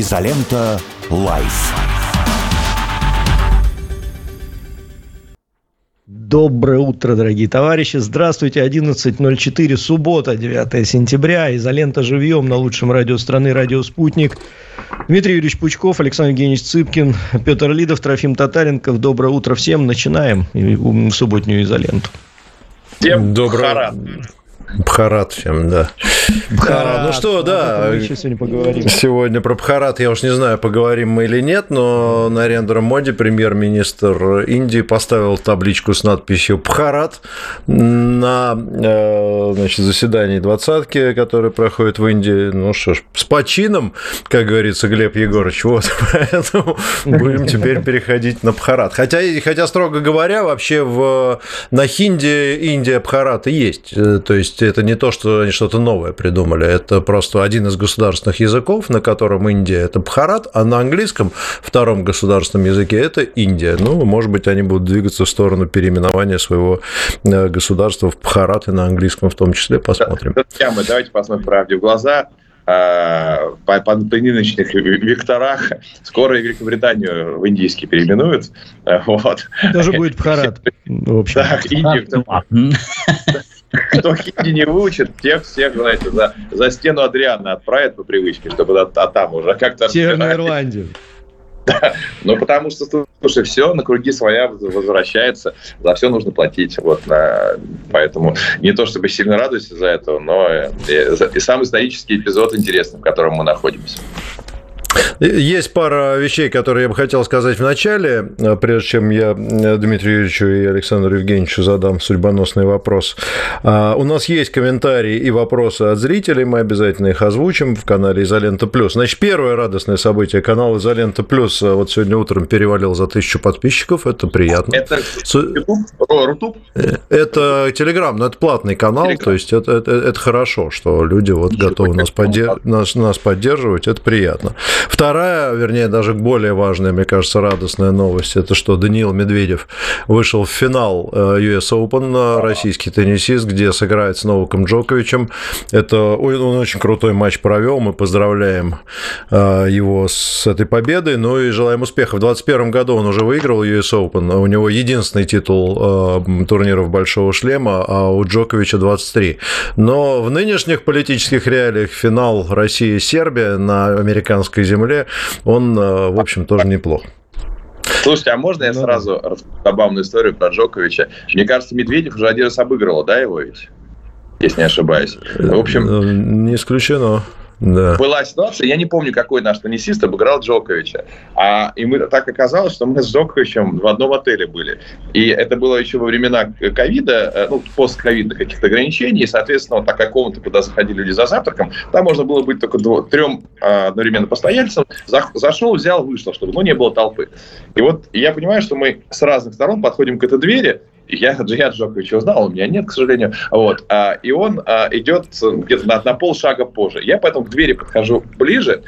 Изолента. Live. Доброе утро, дорогие товарищи. Здравствуйте. 11.04, суббота, 9 сентября. Изолента живьем на лучшем радио страны, радио «Спутник». Дмитрий Юрьевич Пучков, Александр Евгеньевич Цыпкин, Петр Лидов, Трофим Татаренков. Доброе утро всем. Начинаем субботнюю изоленту. Всем Доброе. Бхарат всем, да. Бхарат. А, ну что, да. Мы еще сегодня поговорим. Сегодня про Бхарат, я уж не знаю, поговорим мы или нет, но Нарендра Моди, премьер-министр Индии, поставил табличку с надписью Бхарат на э, значит, заседании двадцатки, которое проходит в Индии. Ну что ж, с почином, как говорится Глеб Егорович. Вот, поэтому будем теперь переходить на Бхарат. Хотя, хотя строго говоря, вообще в, на хинди Индия Бхарат и есть. Э, то есть это не то, что они что-то новое придумали, это просто один из государственных языков, на котором Индия – это Бхарат, а на английском втором государственном языке – это Индия. Ну, может быть, они будут двигаться в сторону переименования своего э, государства в Бхарат и на английском в том числе, посмотрим. Мы давайте посмотрим правде в глаза э, по, по, нынешних векторах скоро Великобританию в индийский переименуют. Вот. Тоже будет Бхарат. В общем. Так, Индию. Кто хинди не выучит, тех всех, знаете, за, за стену Адриана отправят по привычке, чтобы а, а там уже как-то... Северную Ирландию. Да. Ну, потому что, слушай, все на круги своя возвращается, за все нужно платить. Вот, на... Поэтому не то чтобы сильно радуюсь из-за этого, но и, и сам исторический эпизод интересный, в котором мы находимся. Есть пара вещей, которые я бы хотел сказать в начале, э, прежде чем я э, Дмитрию Юрьевичу и Александру Евгеньевичу задам судьбоносный вопрос. А, у нас есть комментарии и вопросы от зрителей, мы обязательно их озвучим в канале Изолента Плюс. Значит, первое радостное событие, канал Изолента Плюс э, вот сегодня утром перевалил за тысячу подписчиков, это приятно. Это YouTube? Это Телеграм, но это платный канал, Telegram. то есть это, это, это хорошо, что люди вот готовы нас, поддерж... нас, нас поддерживать, это приятно. Вторая, вернее, даже более важная, мне кажется, радостная новость, это что Даниил Медведев вышел в финал э, US Open, э, российский теннисист, где сыграет с Новаком Джоковичем. Это он очень крутой матч провел, мы поздравляем э, его с этой победой, ну и желаем успеха. В 2021 году он уже выиграл US Open, у него единственный титул турниров Большого Шлема, а у Джоковича 23. Но в нынешних политических реалиях финал России-Сербия на американской земле земле, он, э, в общем, тоже неплох. Слушайте, а можно я ну, сразу расскажу забавную историю про Джоковича? Мне кажется, Медведев уже один раз обыгрывал, да, его ведь? Если не ошибаюсь. В общем... Э, не исключено. Да. Была ситуация, я не помню, какой наш теннисист обыграл Джоковича. А, и мы так оказалось, что мы с Джоковичем в одном отеле были. И это было еще во времена ковида, э, ну, постковидных каких-то ограничений. И, соответственно, вот так как комната, куда заходили люди за завтраком, там можно было быть только дво, трем а, одновременно постояльцам. За, зашел, взял, вышел, чтобы ну, не было толпы. И вот я понимаю, что мы с разных сторон подходим к этой двери, я Джият Джоковича узнал, у меня нет, к сожалению. Вот. А, и он а, идет где-то на, на полшага позже. Я поэтому к двери подхожу ближе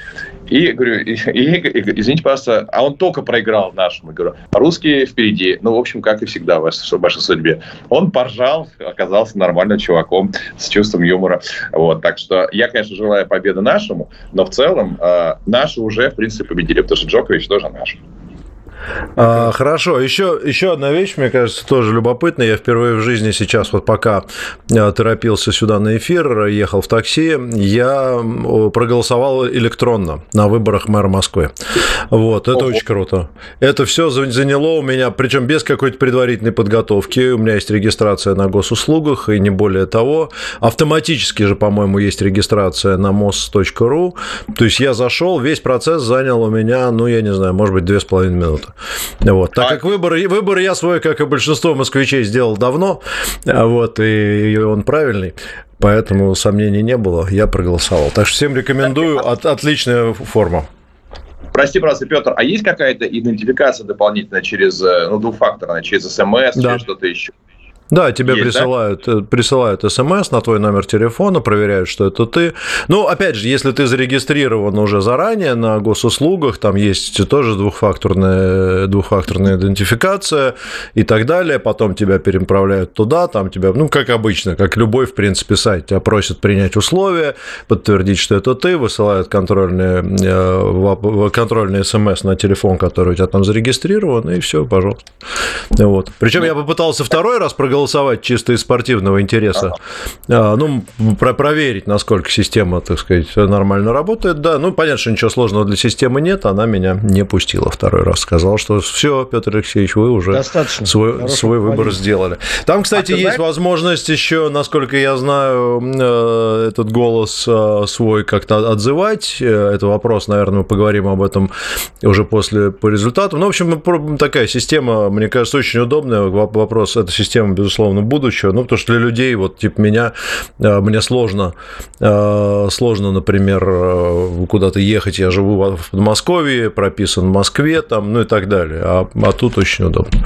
и говорю, и, и, извините, пожалуйста, а он только проиграл нашему. Я говорю, русские впереди. Ну, в общем, как и всегда в вашей, в вашей судьбе. Он поржал, оказался нормальным чуваком с чувством юмора. Вот. Так что я, конечно, желаю победы нашему, но в целом э, наши уже, в принципе, победили, потому что Джокович тоже наш. А, хорошо, еще, еще одна вещь, мне кажется, тоже любопытная. Я впервые в жизни сейчас, вот пока а, торопился сюда на эфир, ехал в такси, я проголосовал электронно на выборах мэра Москвы. Вот, это Ого. очень круто. Это все заняло у меня, причем без какой-то предварительной подготовки. У меня есть регистрация на госуслугах, и не более того. Автоматически же, по-моему, есть регистрация на mos.ru. То есть я зашел, весь процесс занял у меня, ну, я не знаю, может быть, две с половиной минуты. Вот. Так а... как выбор, выбор я свой, как и большинство москвичей, сделал давно, вот, и он правильный. Поэтому сомнений не было, я проголосовал. Так что всем рекомендую, от, отличная форма. Прости, пожалуйста, Петр, а есть какая-то идентификация дополнительная через, э, ну, двухфакторная, через СМС, да. через что-то еще? Да, тебе Есть, присылают, да? Э, присылают смс на твой номер телефона, проверяют, что это ты. Ну, опять же, если ты зарегистрирован уже заранее на госуслугах, там есть тоже двухфакторная, двухфакторная идентификация и так далее, потом тебя переправляют туда, там тебя, ну, как обычно, как любой, в принципе, сайт, тебя просят принять условия, подтвердить, что это ты, высылают контрольные, э, контрольные смс на телефон, который у тебя там зарегистрирован, и все, пожалуйста. Вот. Причем я попытался второй раз проголосовать проголосовать чисто из спортивного интереса. Ага. Ну, про проверить, насколько система, так сказать, нормально работает. Да, ну, понятно, что ничего сложного для системы нет, она меня не пустила второй раз. Сказала, что все, Петр Алексеевич, вы уже Достаточно. свой, свой выбор сделали. Там, кстати, а есть знаешь? возможность еще, насколько я знаю, э, этот голос э, свой как-то отзывать. Э, это вопрос, наверное, мы поговорим об этом уже после по результатам. Ну, в общем, такая система, мне кажется, очень удобная. Вопрос, эта система, безусловно, будущего. Ну, потому что для людей, вот, типа меня, э, мне сложно, э, сложно, например, э, куда-то ехать. Я живу в Подмосковье, прописан в Москве, там, ну и так далее. А, а тут очень удобно.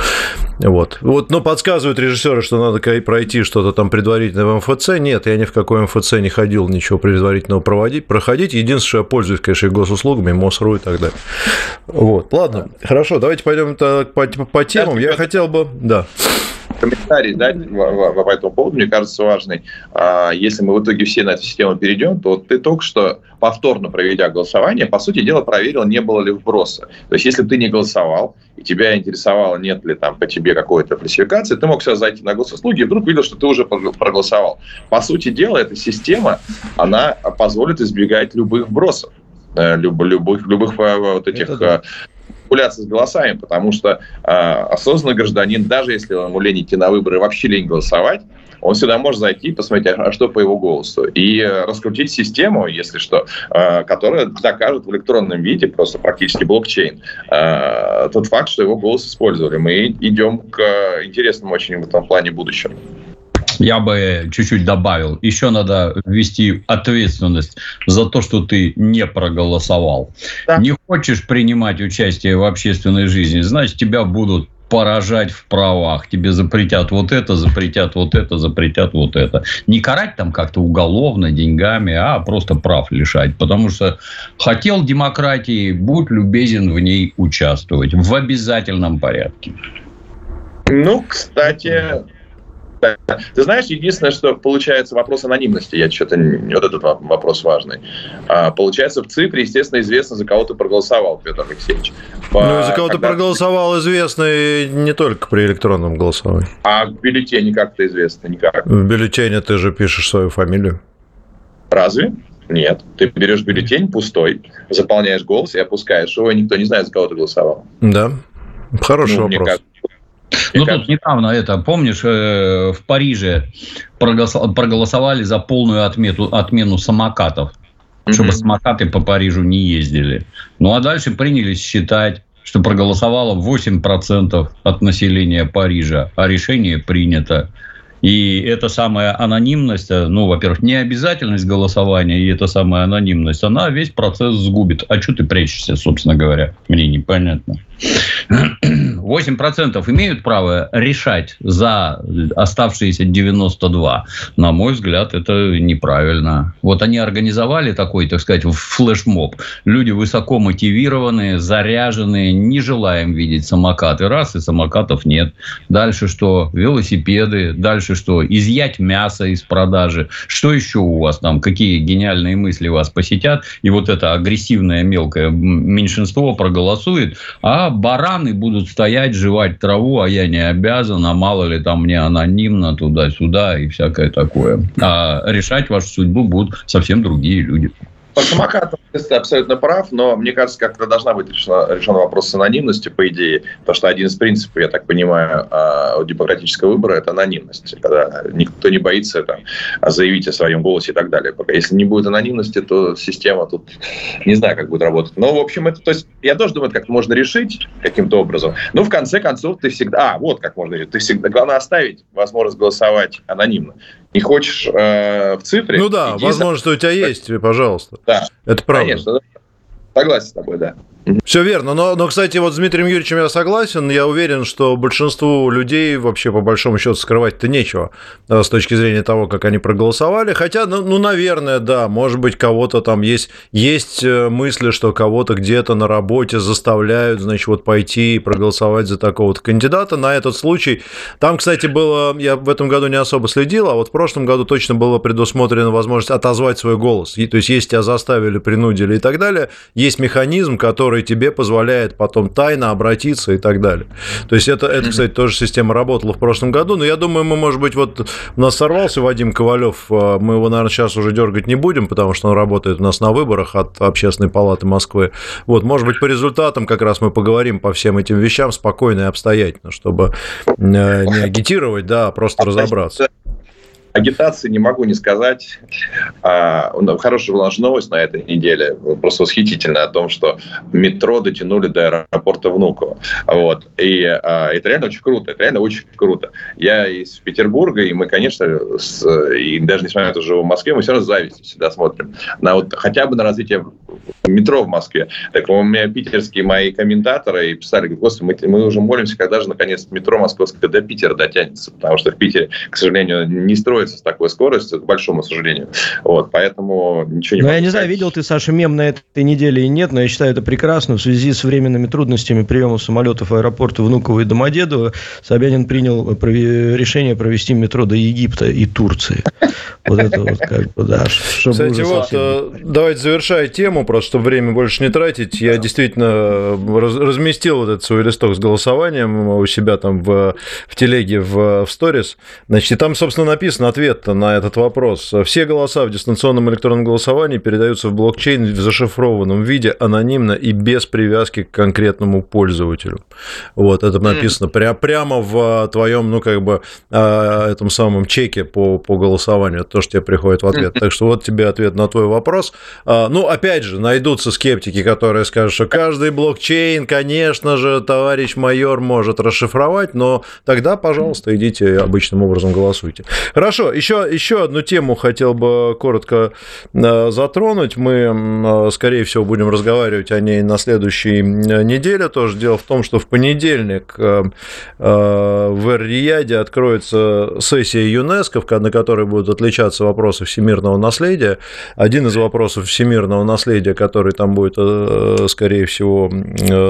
Вот. вот. Но подсказывают режиссеры, что надо пройти что-то там предварительно в МФЦ. Нет, я ни в какой МФЦ не ходил, ничего предварительного проводить, проходить. Единственное, что я пользуюсь, конечно, и госуслугами, МОСРУ и так далее. Вот. Ладно, хорошо, давайте пойдем по, по, по темам. Я хотел бы... Да комментарий дать по этому поводу, мне кажется, важный. А, если мы в итоге все на эту систему перейдем, то ты только что, повторно проведя голосование, по сути дела, проверил, не было ли вброса. То есть, если ты не голосовал, и тебя интересовало, нет ли там по тебе какой-то фальсификации, ты мог сейчас зайти на госуслуги и вдруг видел, что ты уже проголосовал. По сути дела, эта система, она позволит избегать любых вбросов э, любых, любых э, вот этих да манипуляции с голосами, потому что э, осознанный гражданин, даже если ему лень идти на выборы, вообще лень голосовать, он всегда может зайти и посмотреть, а что по его голосу, и э, раскрутить систему, если что, э, которая докажет в электронном виде, просто практически блокчейн, э, тот факт, что его голос использовали. Мы идем к интересному очень в этом плане будущему я бы чуть-чуть добавил. Еще надо ввести ответственность за то, что ты не проголосовал. Да. Не хочешь принимать участие в общественной жизни, значит, тебя будут поражать в правах. Тебе запретят вот это, запретят вот это, запретят вот это. Не карать там как-то уголовно, деньгами, а просто прав лишать. Потому что хотел демократии, будь любезен в ней участвовать в обязательном порядке. Ну, кстати, ты знаешь, единственное, что получается вопрос анонимности, я что-то, вот этот вопрос важный. А, получается, в цифре, естественно, известно, за кого ты проголосовал, Петр Алексеевич. По, ну, за кого ты проголосовал, известно и не только при электронном голосовании. А в бюллетене как-то известно? Никак. В бюллетене ты же пишешь свою фамилию. Разве? Нет. Ты берешь бюллетень пустой, заполняешь голос и опускаешь его, и никто не знает, за кого ты голосовал. Да. Хороший ну, вопрос. Мне ну, тут недавно это, помнишь, э, в Париже проголосовали за полную отмету, отмену самокатов, mm-hmm. чтобы самокаты по Парижу не ездили. Ну, а дальше принялись считать, что проголосовало 8% от населения Парижа, а решение принято. И эта самая анонимность, э, ну, во-первых, необязательность голосования и эта самая анонимность, она весь процесс сгубит. А что ты прячешься, собственно говоря? Мне непонятно. 8% имеют право решать за оставшиеся 92. На мой взгляд, это неправильно. Вот они организовали такой, так сказать, флешмоб. Люди высоко мотивированные, заряженные, не желаем видеть самокаты. Раз, и самокатов нет. Дальше что? Велосипеды. Дальше что? Изъять мясо из продажи. Что еще у вас там? Какие гениальные мысли вас посетят? И вот это агрессивное мелкое меньшинство проголосует, а бараны будут стоять, жевать траву, а я не обязан, а мало ли там мне анонимно туда-сюда и всякое такое. А решать вашу судьбу будут совсем другие люди. По самокатам ты абсолютно прав, но мне кажется, как-то должна быть решена, решен вопрос с анонимностью, по идее, потому что один из принципов, я так понимаю, а, демократического выбора – это анонимность, когда никто не боится там, заявить о своем голосе и так далее. Пока если не будет анонимности, то система тут не знаю, как будет работать. Но, в общем, это, то есть, я тоже думаю, как можно решить каким-то образом. Но, в конце концов, ты всегда... А, вот как можно решить. Ты всегда... Главное оставить возможность голосовать анонимно. Не хочешь э, в цифре? Ну да, возможно, что у тебя есть, пожалуйста. Да. Это правда. Конечно, да. Согласен с тобой, да. Все верно. Но, но, кстати, вот с Дмитрием Юрьевичем я согласен. Я уверен, что большинству людей вообще по большому счету скрывать-то нечего с точки зрения того, как они проголосовали. Хотя, ну, ну наверное, да, может быть, кого-то там есть, есть э, мысли, что кого-то где-то на работе заставляют, значит, вот пойти и проголосовать за такого-то кандидата. На этот случай, там, кстати, было, я в этом году не особо следил, а вот в прошлом году точно было предусмотрена возможность отозвать свой голос. И, то есть, если тебя заставили, принудили и так далее, есть механизм, который который тебе позволяет потом тайно обратиться и так далее. То есть это, это кстати, тоже система работала в прошлом году, но я думаю, мы, может быть, вот у нас сорвался Вадим Ковалев, а, мы его, наверное, сейчас уже дергать не будем, потому что он работает у нас на выборах от Общественной палаты Москвы. Вот, может быть, по результатам как раз мы поговорим по всем этим вещам спокойно и обстоятельно, чтобы э, не агитировать, да, а просто разобраться агитации не могу не сказать. А, хорошая была новость на этой неделе, просто восхитительная, о том, что метро дотянули до аэропорта Внуково. Вот. И а, это реально очень круто, это реально очень круто. Я из Петербурга, и мы, конечно, с, и даже несмотря на то, что живу в Москве, мы все равно с завистью всегда смотрим на вот хотя бы на развитие метро в Москве. Так у меня питерские мои комментаторы и писали, говорят, господи, мы, мы уже молимся, когда же наконец метро московское до Питера дотянется, потому что в Питере, к сожалению, не строится с такой скоростью, к большому сожалению. Вот, поэтому ничего не Ну, я не знаю, видел ты, Саша, мем на этой неделе и нет, но я считаю это прекрасно. В связи с временными трудностями приема самолетов в аэропорты Внуково и Домодедово Собянин принял решение провести метро до Египта и Турции. Вот это вот как бы, да. Кстати, вот э, давайте завершая тему, просто чтобы время больше не тратить. Я действительно э, разместил вот этот свой листок с голосованием у себя там в, в телеге в, в сторис. Значит, и там, собственно, написано ответ на этот вопрос. Все голоса в дистанционном электронном голосовании передаются в блокчейн в зашифрованном виде, анонимно и без привязки к конкретному пользователю. Вот, это написано пря- прямо в твоем, ну, как бы, а, этом самом чеке по, по голосованию. То, что тебе приходит в ответ. Так что вот тебе ответ на твой вопрос. А, ну, опять же, найдутся скептики, которые скажут, что каждый блокчейн, конечно же, товарищ майор может расшифровать, но тогда, пожалуйста, идите обычным образом голосуйте. Хорошо, Хорошо, еще, еще одну тему хотел бы коротко э, затронуть. Мы, э, скорее всего, будем разговаривать о ней на следующей неделе. Тоже дело в том, что в понедельник э, в Эр-Рияде откроется сессия ЮНЕСКО, на которой будут отличаться вопросы всемирного наследия. Один из вопросов всемирного наследия, который там будет, скорее всего,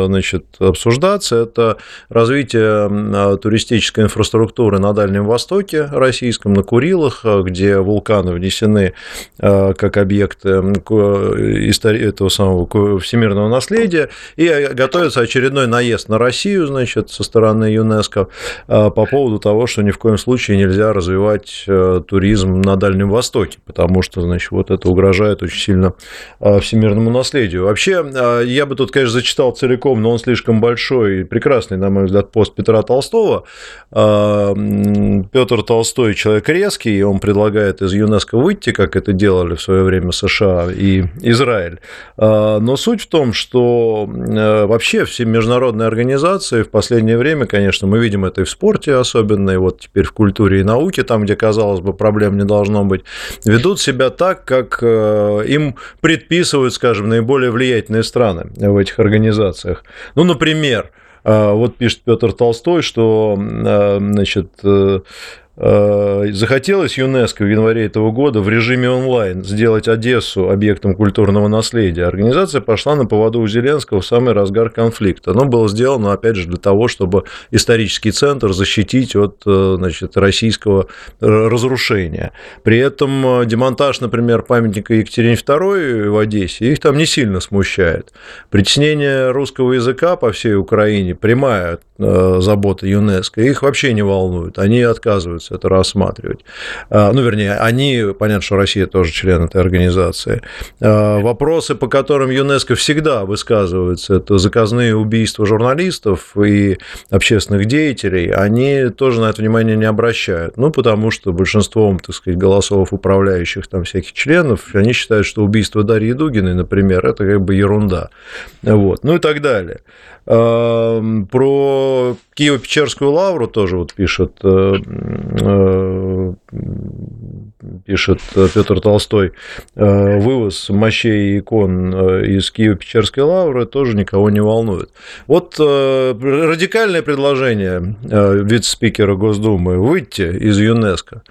значит, обсуждаться, это развитие туристической инфраструктуры на Дальнем Востоке российском, на Курилах, э, где вулканы внесены э, как объекты этого самого всемирного наследия, и готовится очередной наезд на Россию, значит, со стороны ЮНЕСКО э, по поводу того, что ни в коем случае нельзя развивать туризм на Дальнем Востоке, потому что, значит, вот это угрожает очень сильно всемирному наследию. Вообще, я бы тут, конечно, зачитал целиком, но он слишком большой и прекрасный, на мой взгляд, пост Петра Толстого. Петр Толстой, человек резкий, он предлагает из ЮНЕСКО выйти, как это делали в свое время США и Израиль. А, но суть в том, что вообще все международные организации в последнее время, конечно, мы видим это и в спорте особенно, и вот теперь в культуре и науке, там, где, казалось бы, проблем не должно быть, ведут себя так, как им предписывают, скажем, наиболее влиятельные страны в этих организациях. Ну, например, э, вот пишет Петр Толстой, что значит, Э, захотелось ЮНЕСКО в январе этого года в режиме онлайн сделать Одессу объектом культурного наследия. Организация пошла на поводу у Зеленского в самый разгар конфликта. Оно было сделано, опять же, для того, чтобы исторический центр защитить от э, значит, российского разрушения. При этом э, демонтаж, например, памятника Екатерине II в Одессе, их там не сильно смущает. Притеснение русского языка по всей Украине прямая забота ЮНЕСКО, их вообще не волнует. Они отказываются это рассматривать. А, ну, вернее, они, понятно, что Россия тоже член этой организации. А, вопросы, по которым ЮНЕСКО всегда высказываются, это заказные убийства журналистов и общественных деятелей, они тоже на это внимание не обращают. Ну, потому что большинством, так сказать, голосов управляющих там всяких членов, они считают, что убийство Дарьи Дугиной, например, это как бы ерунда. Вот. Ну и так далее. Про Киево-Печерскую лавру тоже вот пишет э, пишет Петр Толстой, вывоз мощей и икон из Киево-Печерской лавры тоже никого не волнует. Вот радикальное предложение вице-спикера Госдумы выйти из ЮНЕСКО.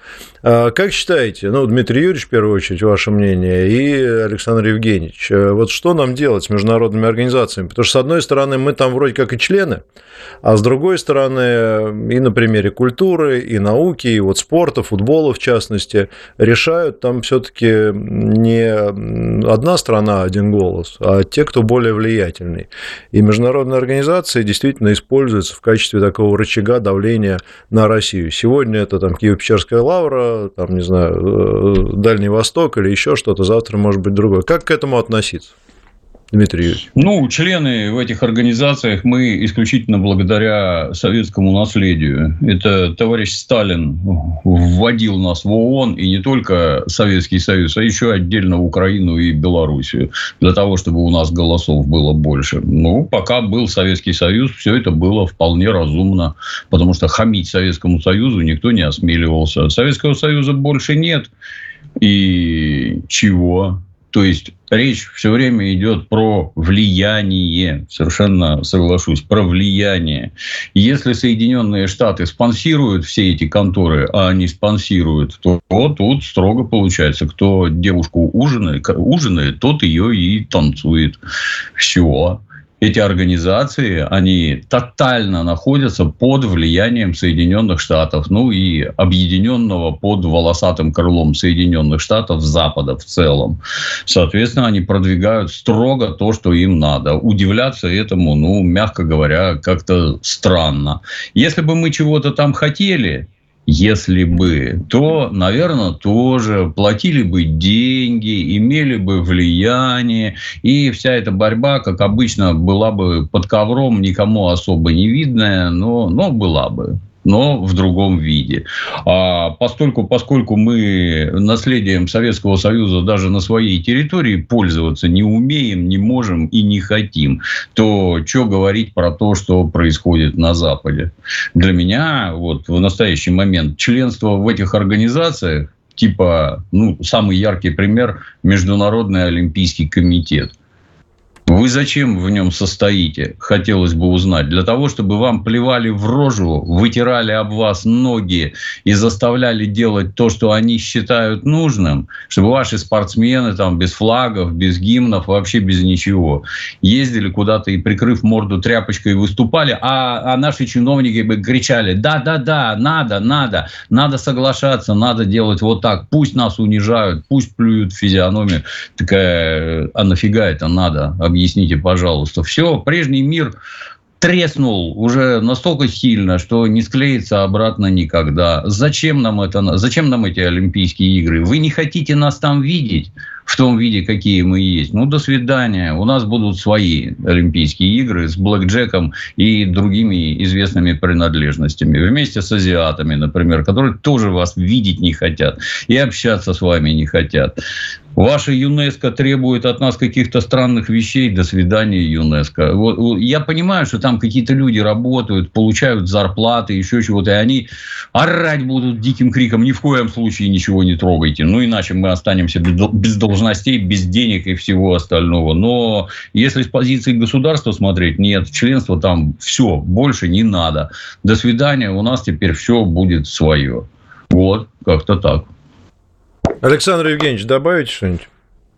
Как считаете, ну, Дмитрий Юрьевич, в первую очередь, ваше мнение, и Александр Евгеньевич, вот что нам делать с международными организациями? Потому что, с одной стороны, мы там вроде как и члены, а с другой стороны, и на примере культуры, и науки, и вот спорта, футбола в частности, решают там все-таки не одна страна, один голос, а те, кто более влиятельный. И международные организации действительно используются в качестве такого рычага давления на Россию. Сегодня это там Киево-Печерская лавра, там, не знаю, э, Дальний Восток или еще что-то, завтра может быть другое. Как к этому относиться? Дмитрий Юрьевич? Ну, члены в этих организациях мы исключительно благодаря советскому наследию. Это товарищ Сталин вводил нас в ООН, и не только Советский Союз, а еще отдельно Украину и Белоруссию, для того, чтобы у нас голосов было больше. Ну, пока был Советский Союз, все это было вполне разумно, потому что хамить Советскому Союзу никто не осмеливался. Советского Союза больше нет, и чего? То есть речь все время идет про влияние, совершенно соглашусь, про влияние. Если Соединенные Штаты спонсируют все эти конторы, а они спонсируют, то вот тут строго получается, кто девушку ужинает, ужинает тот ее и танцует. Все эти организации, они тотально находятся под влиянием Соединенных Штатов, ну и объединенного под волосатым крылом Соединенных Штатов Запада в целом. Соответственно, они продвигают строго то, что им надо. Удивляться этому, ну, мягко говоря, как-то странно. Если бы мы чего-то там хотели, если бы, то, наверное, тоже платили бы деньги, имели бы влияние, и вся эта борьба, как обычно, была бы под ковром, никому особо не видная, но, но была бы но в другом виде. А поскольку, поскольку мы наследием Советского Союза даже на своей территории пользоваться не умеем, не можем и не хотим, то что говорить про то, что происходит на Западе? Для меня вот в настоящий момент членство в этих организациях типа, ну, самый яркий пример – Международный Олимпийский комитет. Вы зачем в нем состоите, хотелось бы узнать. Для того, чтобы вам плевали в рожу, вытирали об вас ноги и заставляли делать то, что они считают нужным, чтобы ваши спортсмены там без флагов, без гимнов, вообще без ничего, ездили куда-то и, прикрыв морду тряпочкой, выступали, а, а наши чиновники бы кричали, да-да-да, надо, надо, надо соглашаться, надо делать вот так, пусть нас унижают, пусть плюют в физиономию. Такая, а нафига это надо? Пожалуйста. Все, прежний мир треснул уже настолько сильно, что не склеится обратно никогда. Зачем нам это? Зачем нам эти Олимпийские игры? Вы не хотите нас там видеть в том виде, какие мы есть? Ну, до свидания. У нас будут свои Олимпийские игры с блэкджеком и другими известными принадлежностями. Вместе с азиатами, например, которые тоже вас видеть не хотят и общаться с вами не хотят. Ваша ЮНЕСКО требует от нас каких-то странных вещей. До свидания, ЮНЕСКО. Вот, я понимаю, что там какие-то люди работают, получают зарплаты, еще чего-то, и они орать будут диким криком. Ни в коем случае ничего не трогайте. Ну, иначе мы останемся без должностей, без денег и всего остального. Но если с позиции государства смотреть, нет, членство там все, больше не надо. До свидания, у нас теперь все будет свое. Вот, как-то так. Александр Евгеньевич, добавите что-нибудь?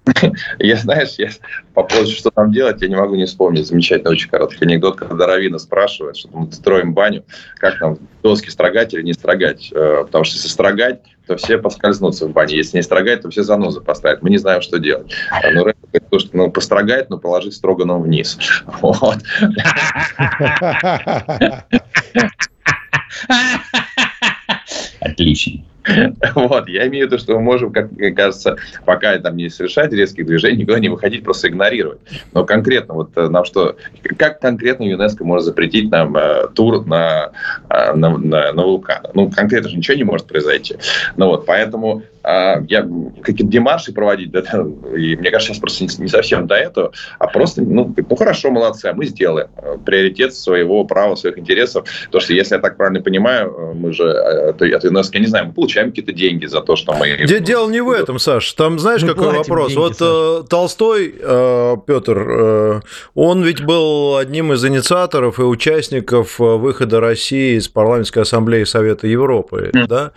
Я, знаешь, я по поводу, что там делать, я не могу не вспомнить. Замечательный, очень короткий анекдот, когда Равина спрашивает, что мы строим баню, как нам доски строгать или не строгать. Э, потому что если строгать, то все поскользнутся в бане. Если не строгать, то все занозы поставят. Мы не знаем, что делать. А, ну, Рэп говорит, что ну, построгать, но положить строго нам вниз. Вот. Отлично. Вот, я имею в виду, что мы можем, как мне кажется, пока там не совершать резких движений, никуда не выходить, просто игнорировать. Но конкретно, вот э, нам что, как конкретно ЮНЕСКО может запретить нам э, тур на, э, на, на, на вулкан? Ну, конкретно же ничего не может произойти. Ну вот, поэтому я какие-то демарши проводить, да, и мне кажется, сейчас просто не, не совсем до этого, а просто, ну, ну хорошо, молодцы, а мы сделаем приоритет своего права, своих интересов, потому что, если я так правильно понимаю, мы же от ЮНЕСКО, я не знаю, мы получаем какие-то деньги за то, что мы... Дело не в этом, Саш, там знаешь, мы какой вопрос? Деньги, вот Саша. Толстой, э, Петр, э, он ведь был одним из инициаторов и участников выхода России из парламентской ассамблеи Совета Европы, mm. да?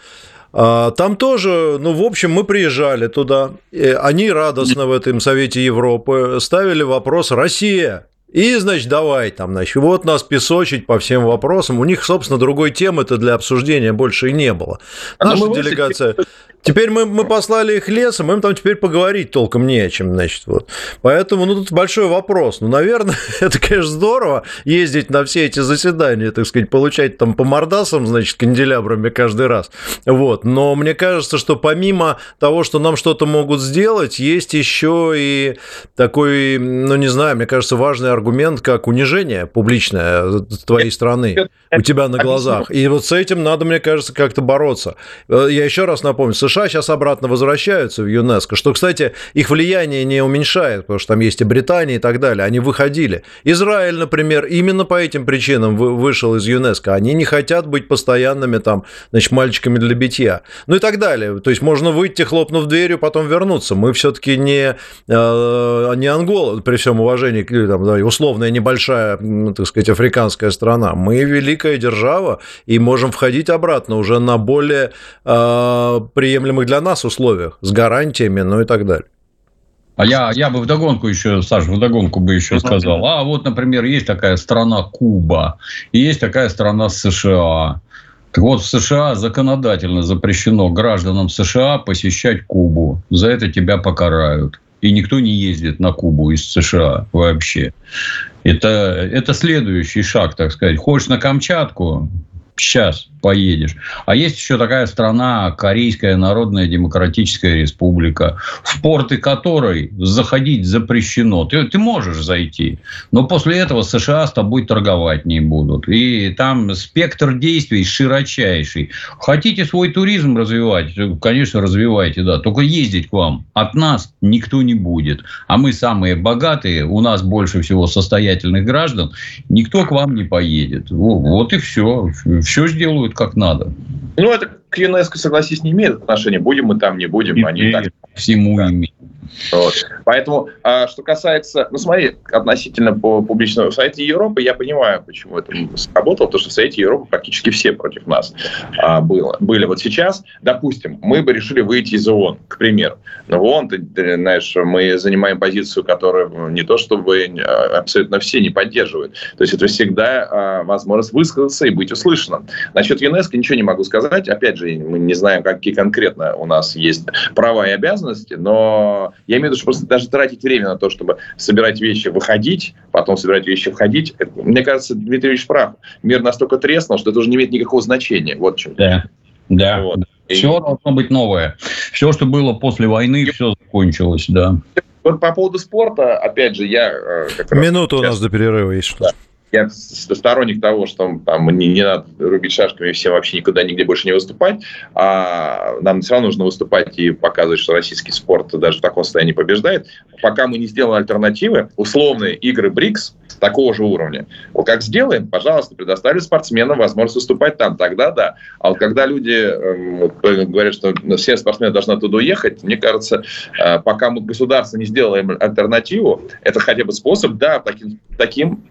А, там тоже, ну, в общем, мы приезжали туда, они радостно в этом Совете Европы ставили вопрос «Россия, и, значит, давай там, значит, вот нас песочить по всем вопросам. У них, собственно, другой темы-то для обсуждения больше и не было. А Наша делегация... Теперь мы, мы послали их лесом, им там теперь поговорить толком не о чем, значит, вот. Поэтому, ну, тут большой вопрос. Ну, наверное, это, конечно, здорово ездить на все эти заседания, так сказать, получать там по мордасам, значит, канделябрами каждый раз. Вот. Но мне кажется, что помимо того, что нам что-то могут сделать, есть еще и такой, ну, не знаю, мне кажется, важный аргумент, как унижение публичное твоей страны у тебя на глазах. И вот с этим надо, мне кажется, как-то бороться. Э, я еще раз напомню, США сейчас обратно возвращаются в ЮНЕСКО, что, кстати, их влияние не уменьшает, потому что там есть и Британия и так далее, они выходили. Израиль, например, именно по этим причинам вышел из ЮНЕСКО, они не хотят быть постоянными там, значит, мальчиками для битья, ну и так далее. То есть можно выйти, хлопнув дверью, потом вернуться. Мы все-таки не, э, не Ангола, при всем уважении, там, да, условная небольшая, так сказать, африканская страна. Мы великая держава и можем входить обратно уже на более э, приемлемые приемлемых для нас условиях, с гарантиями, ну и так далее. А я, я бы вдогонку еще, Саша, вдогонку бы еще сказал. А вот, например, есть такая страна Куба, и есть такая страна США. Так вот, в США законодательно запрещено гражданам США посещать Кубу. За это тебя покарают. И никто не ездит на Кубу из США вообще. Это, это следующий шаг, так сказать. Хочешь на Камчатку? Сейчас поедешь. А есть еще такая страна, Корейская Народная Демократическая Республика, в порты которой заходить запрещено. Ты, ты можешь зайти, но после этого США с тобой торговать не будут. И там спектр действий широчайший. Хотите свой туризм развивать? Конечно, развивайте, да. Только ездить к вам от нас никто не будет. А мы самые богатые, у нас больше всего состоятельных граждан, никто к вам не поедет. Вот и все. Все сделают как надо. Ну, это к ЮНЕСКО, согласись, не имеет отношения. Будем мы там, не будем. И они так... Всему да. имеют. Вот. Поэтому, а, что касается, ну смотри, относительно по публичного Совете Европы, я понимаю, почему это сработало, потому что в Совете Европы практически все против нас а, было, были. Вот сейчас, допустим, мы бы решили выйти из ООН, к примеру. Но в ООН, ты, ты знаешь, мы занимаем позицию, которую не то чтобы а, абсолютно все не поддерживают. То есть это всегда а, возможность высказаться и быть услышанным. Насчет ЮНЕСКО ничего не могу сказать. Опять же, мы не знаем, какие конкретно у нас есть права и обязанности, но я имею в виду, что просто даже тратить время на то, чтобы собирать вещи, выходить, потом собирать вещи, входить. Это, мне кажется, Дмитрий Ильич прав. Мир настолько треснул, что это уже не имеет никакого значения. Вот в чем. Да. Да. Вот. Все должно быть новое. Все, что было после войны, все закончилось, да. Вот по поводу спорта, опять же, я... Э, как Минута у нас до перерыва есть что-то. Да я сторонник того, что там не, не надо рубить шашками всем вообще никуда, нигде больше не выступать. А нам все равно нужно выступать и показывать, что российский спорт даже в таком состоянии побеждает. Пока мы не сделаем альтернативы, условные игры БРИКС такого же уровня. Вот как сделаем, пожалуйста, предоставили спортсменам возможность выступать там, тогда да. А вот когда люди э, говорят, что все спортсмены должны туда уехать, мне кажется, э, пока мы государство не сделаем альтернативу, это хотя бы способ, да, таким, таким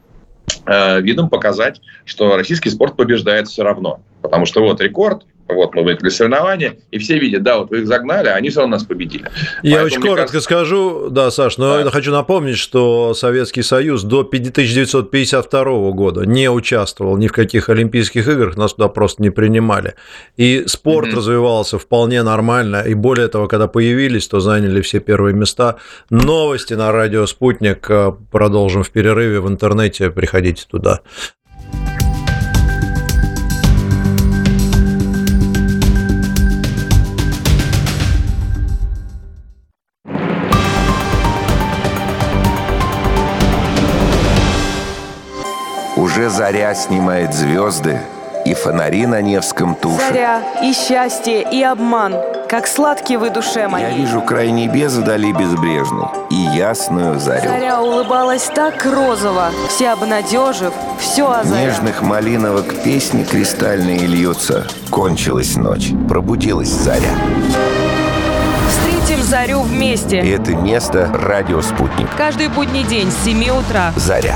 видом показать, что российский спорт побеждает все равно. Потому что вот рекорд, вот мы выиграли соревнования, и все видят, да, вот вы их загнали, а они все равно нас победили. Я Поэтому, очень коротко кажется... скажу, да, Саш, но да. я хочу напомнить, что Советский Союз до 1952 года не участвовал ни в каких Олимпийских играх, нас туда просто не принимали. И спорт mm-hmm. развивался вполне нормально, и более того, когда появились, то заняли все первые места. Новости на радио «Спутник» э, продолжим в перерыве в интернете, приходите туда. Уже заря снимает звезды, и фонари на Невском тушат. Заря, и счастье, и обман — как сладкий вы душе моей. Я вижу край небес вдали безбрежный и ясную зарю. Заря улыбалась так розово, все обнадежив, все озаря. Нежных малиновок песни кристальные льются. Кончилась ночь, пробудилась заря. Встретим зарю вместе. И это место — радио «Спутник». Каждый будний день с 7 утра. Заря.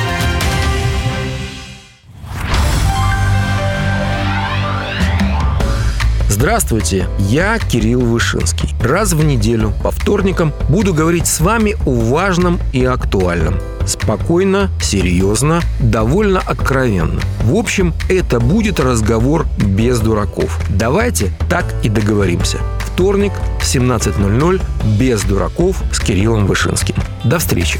Здравствуйте, я Кирилл Вышинский. Раз в неделю по вторникам буду говорить с вами о важном и актуальном. Спокойно, серьезно, довольно откровенно. В общем, это будет разговор без дураков. Давайте так и договоримся. Вторник в 17.00 без дураков с Кириллом Вышинским. До встречи.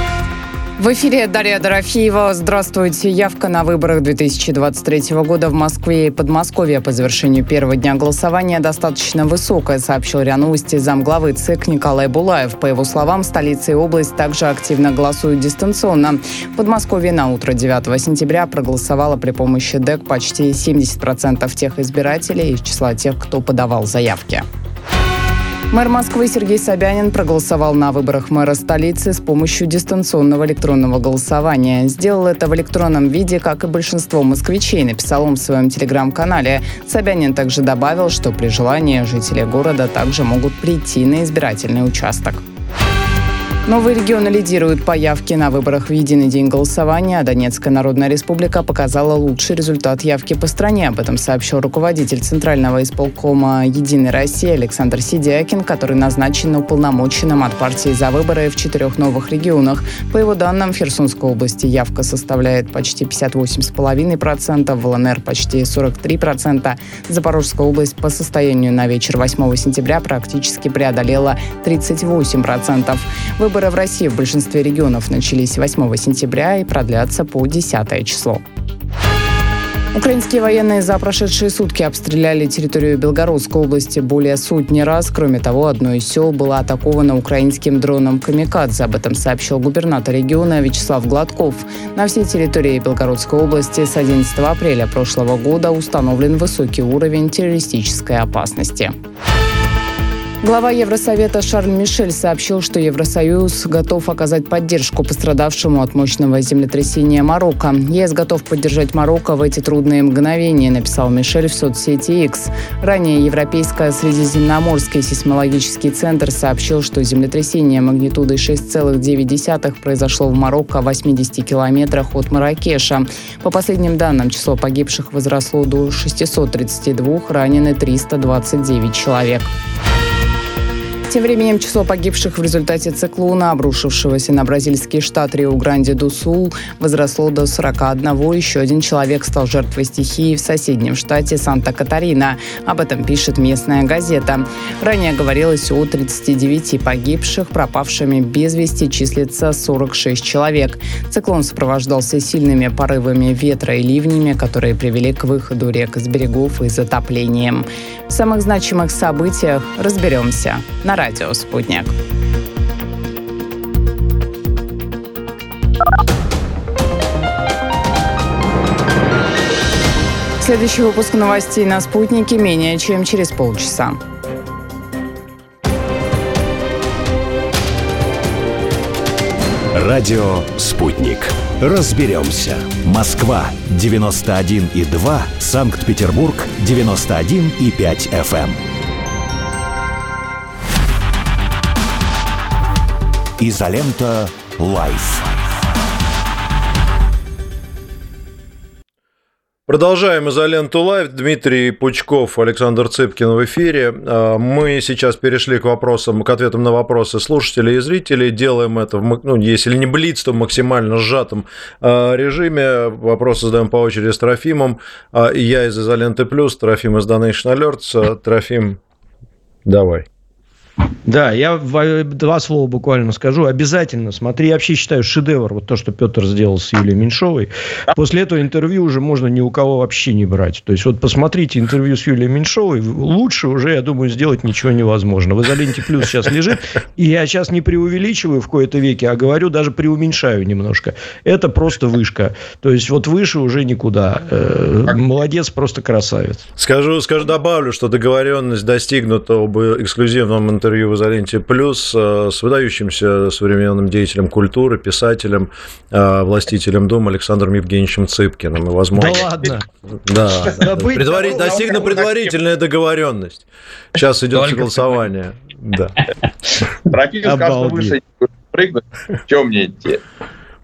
В эфире Дарья Дорофеева. Здравствуйте. Явка на выборах 2023 года в Москве и Подмосковье по завершению первого дня голосования достаточно высокая, сообщил РИА Новости замглавы ЦИК Николай Булаев. По его словам, столица и область также активно голосуют дистанционно. В Подмосковье на утро 9 сентября проголосовало при помощи ДЭК почти 70% тех избирателей из числа тех, кто подавал заявки. Мэр Москвы Сергей Собянин проголосовал на выборах мэра столицы с помощью дистанционного электронного голосования. Сделал это в электронном виде, как и большинство москвичей, написал он в своем телеграм-канале. Собянин также добавил, что при желании жители города также могут прийти на избирательный участок. Новые регионы лидируют по явке на выборах в единый день голосования, а Донецкая Народная Республика показала лучший результат явки по стране. Об этом сообщил руководитель Центрального исполкома «Единой России» Александр Сидякин, который назначен уполномоченным от партии за выборы в четырех новых регионах. По его данным, в Херсонской области явка составляет почти 58,5%, в ЛНР почти 43%. Запорожская область по состоянию на вечер 8 сентября практически преодолела 38%. Выборы в России в большинстве регионов начались 8 сентября и продлятся по 10 число. Украинские военные за прошедшие сутки обстреляли территорию Белгородской области более сотни раз. Кроме того, одно из сел было атаковано украинским дроном «Камикадзе». Об этом сообщил губернатор региона Вячеслав Гладков. На всей территории Белгородской области с 11 апреля прошлого года установлен высокий уровень террористической опасности. Глава Евросовета Шарль Мишель сообщил, что Евросоюз готов оказать поддержку пострадавшему от мощного землетрясения Марокко. ЕС готов поддержать Марокко в эти трудные мгновения, написал Мишель в соцсети X. Ранее Европейско-Средиземноморский сейсмологический центр сообщил, что землетрясение магнитудой 6,9 произошло в Марокко в 80 километрах от Маракеша. По последним данным, число погибших возросло до 632, ранены 329 человек. Тем временем число погибших в результате циклона, обрушившегося на бразильский штат Рио-Гранди-ду-Сул, возросло до 41. Еще один человек стал жертвой стихии в соседнем штате Санта-Катарина. Об этом пишет местная газета. Ранее говорилось о 39 погибших, пропавшими без вести числится 46 человек. Циклон сопровождался сильными порывами ветра и ливнями, которые привели к выходу рек из берегов и затоплением. В самых значимых событиях разберемся на радио «Спутник». Следующий выпуск новостей на «Спутнике» менее чем через полчаса. Радио «Спутник». Разберемся. Москва, 91,2. Санкт-Петербург, 91,5 FM. Изолента. Live. Продолжаем изоленту live. Дмитрий Пучков, Александр Цыпкин в эфире. А, мы сейчас перешли к вопросам, к ответам на вопросы слушателей и зрителей. Делаем это, в, ну, если не блиц, то в максимально сжатом а, режиме. Вопросы задаем по очереди с Трофимом. А, я из изоленты плюс, Трофим из Donation Alerts. Трофим, давай. Да, я два слова буквально скажу. Обязательно смотри. Я вообще считаю шедевр, вот то, что Петр сделал с Юлией Меньшовой. После этого интервью уже можно ни у кого вообще не брать. То есть, вот посмотрите интервью с Юлией Меньшовой. Лучше уже, я думаю, сделать ничего невозможно. В изоленте плюс сейчас лежит. И я сейчас не преувеличиваю в кои-то веке, а говорю, даже преуменьшаю немножко. Это просто вышка. То есть, вот выше уже никуда. Э, молодец, просто красавец. Скажу, скажу, добавлю, что договоренность достигнута об эксклюзивном интервью в «Изоленте плюс» э, с выдающимся современным деятелем культуры, писателем, э, властителем дома Александром Евгеньевичем Цыпкиным. И, возможно... Да ладно? Да. Предварить... Достигна предварительная договоренность. Сейчас идет согласование. Да. Сказал, что выше прыгнуть. Чем мне идти?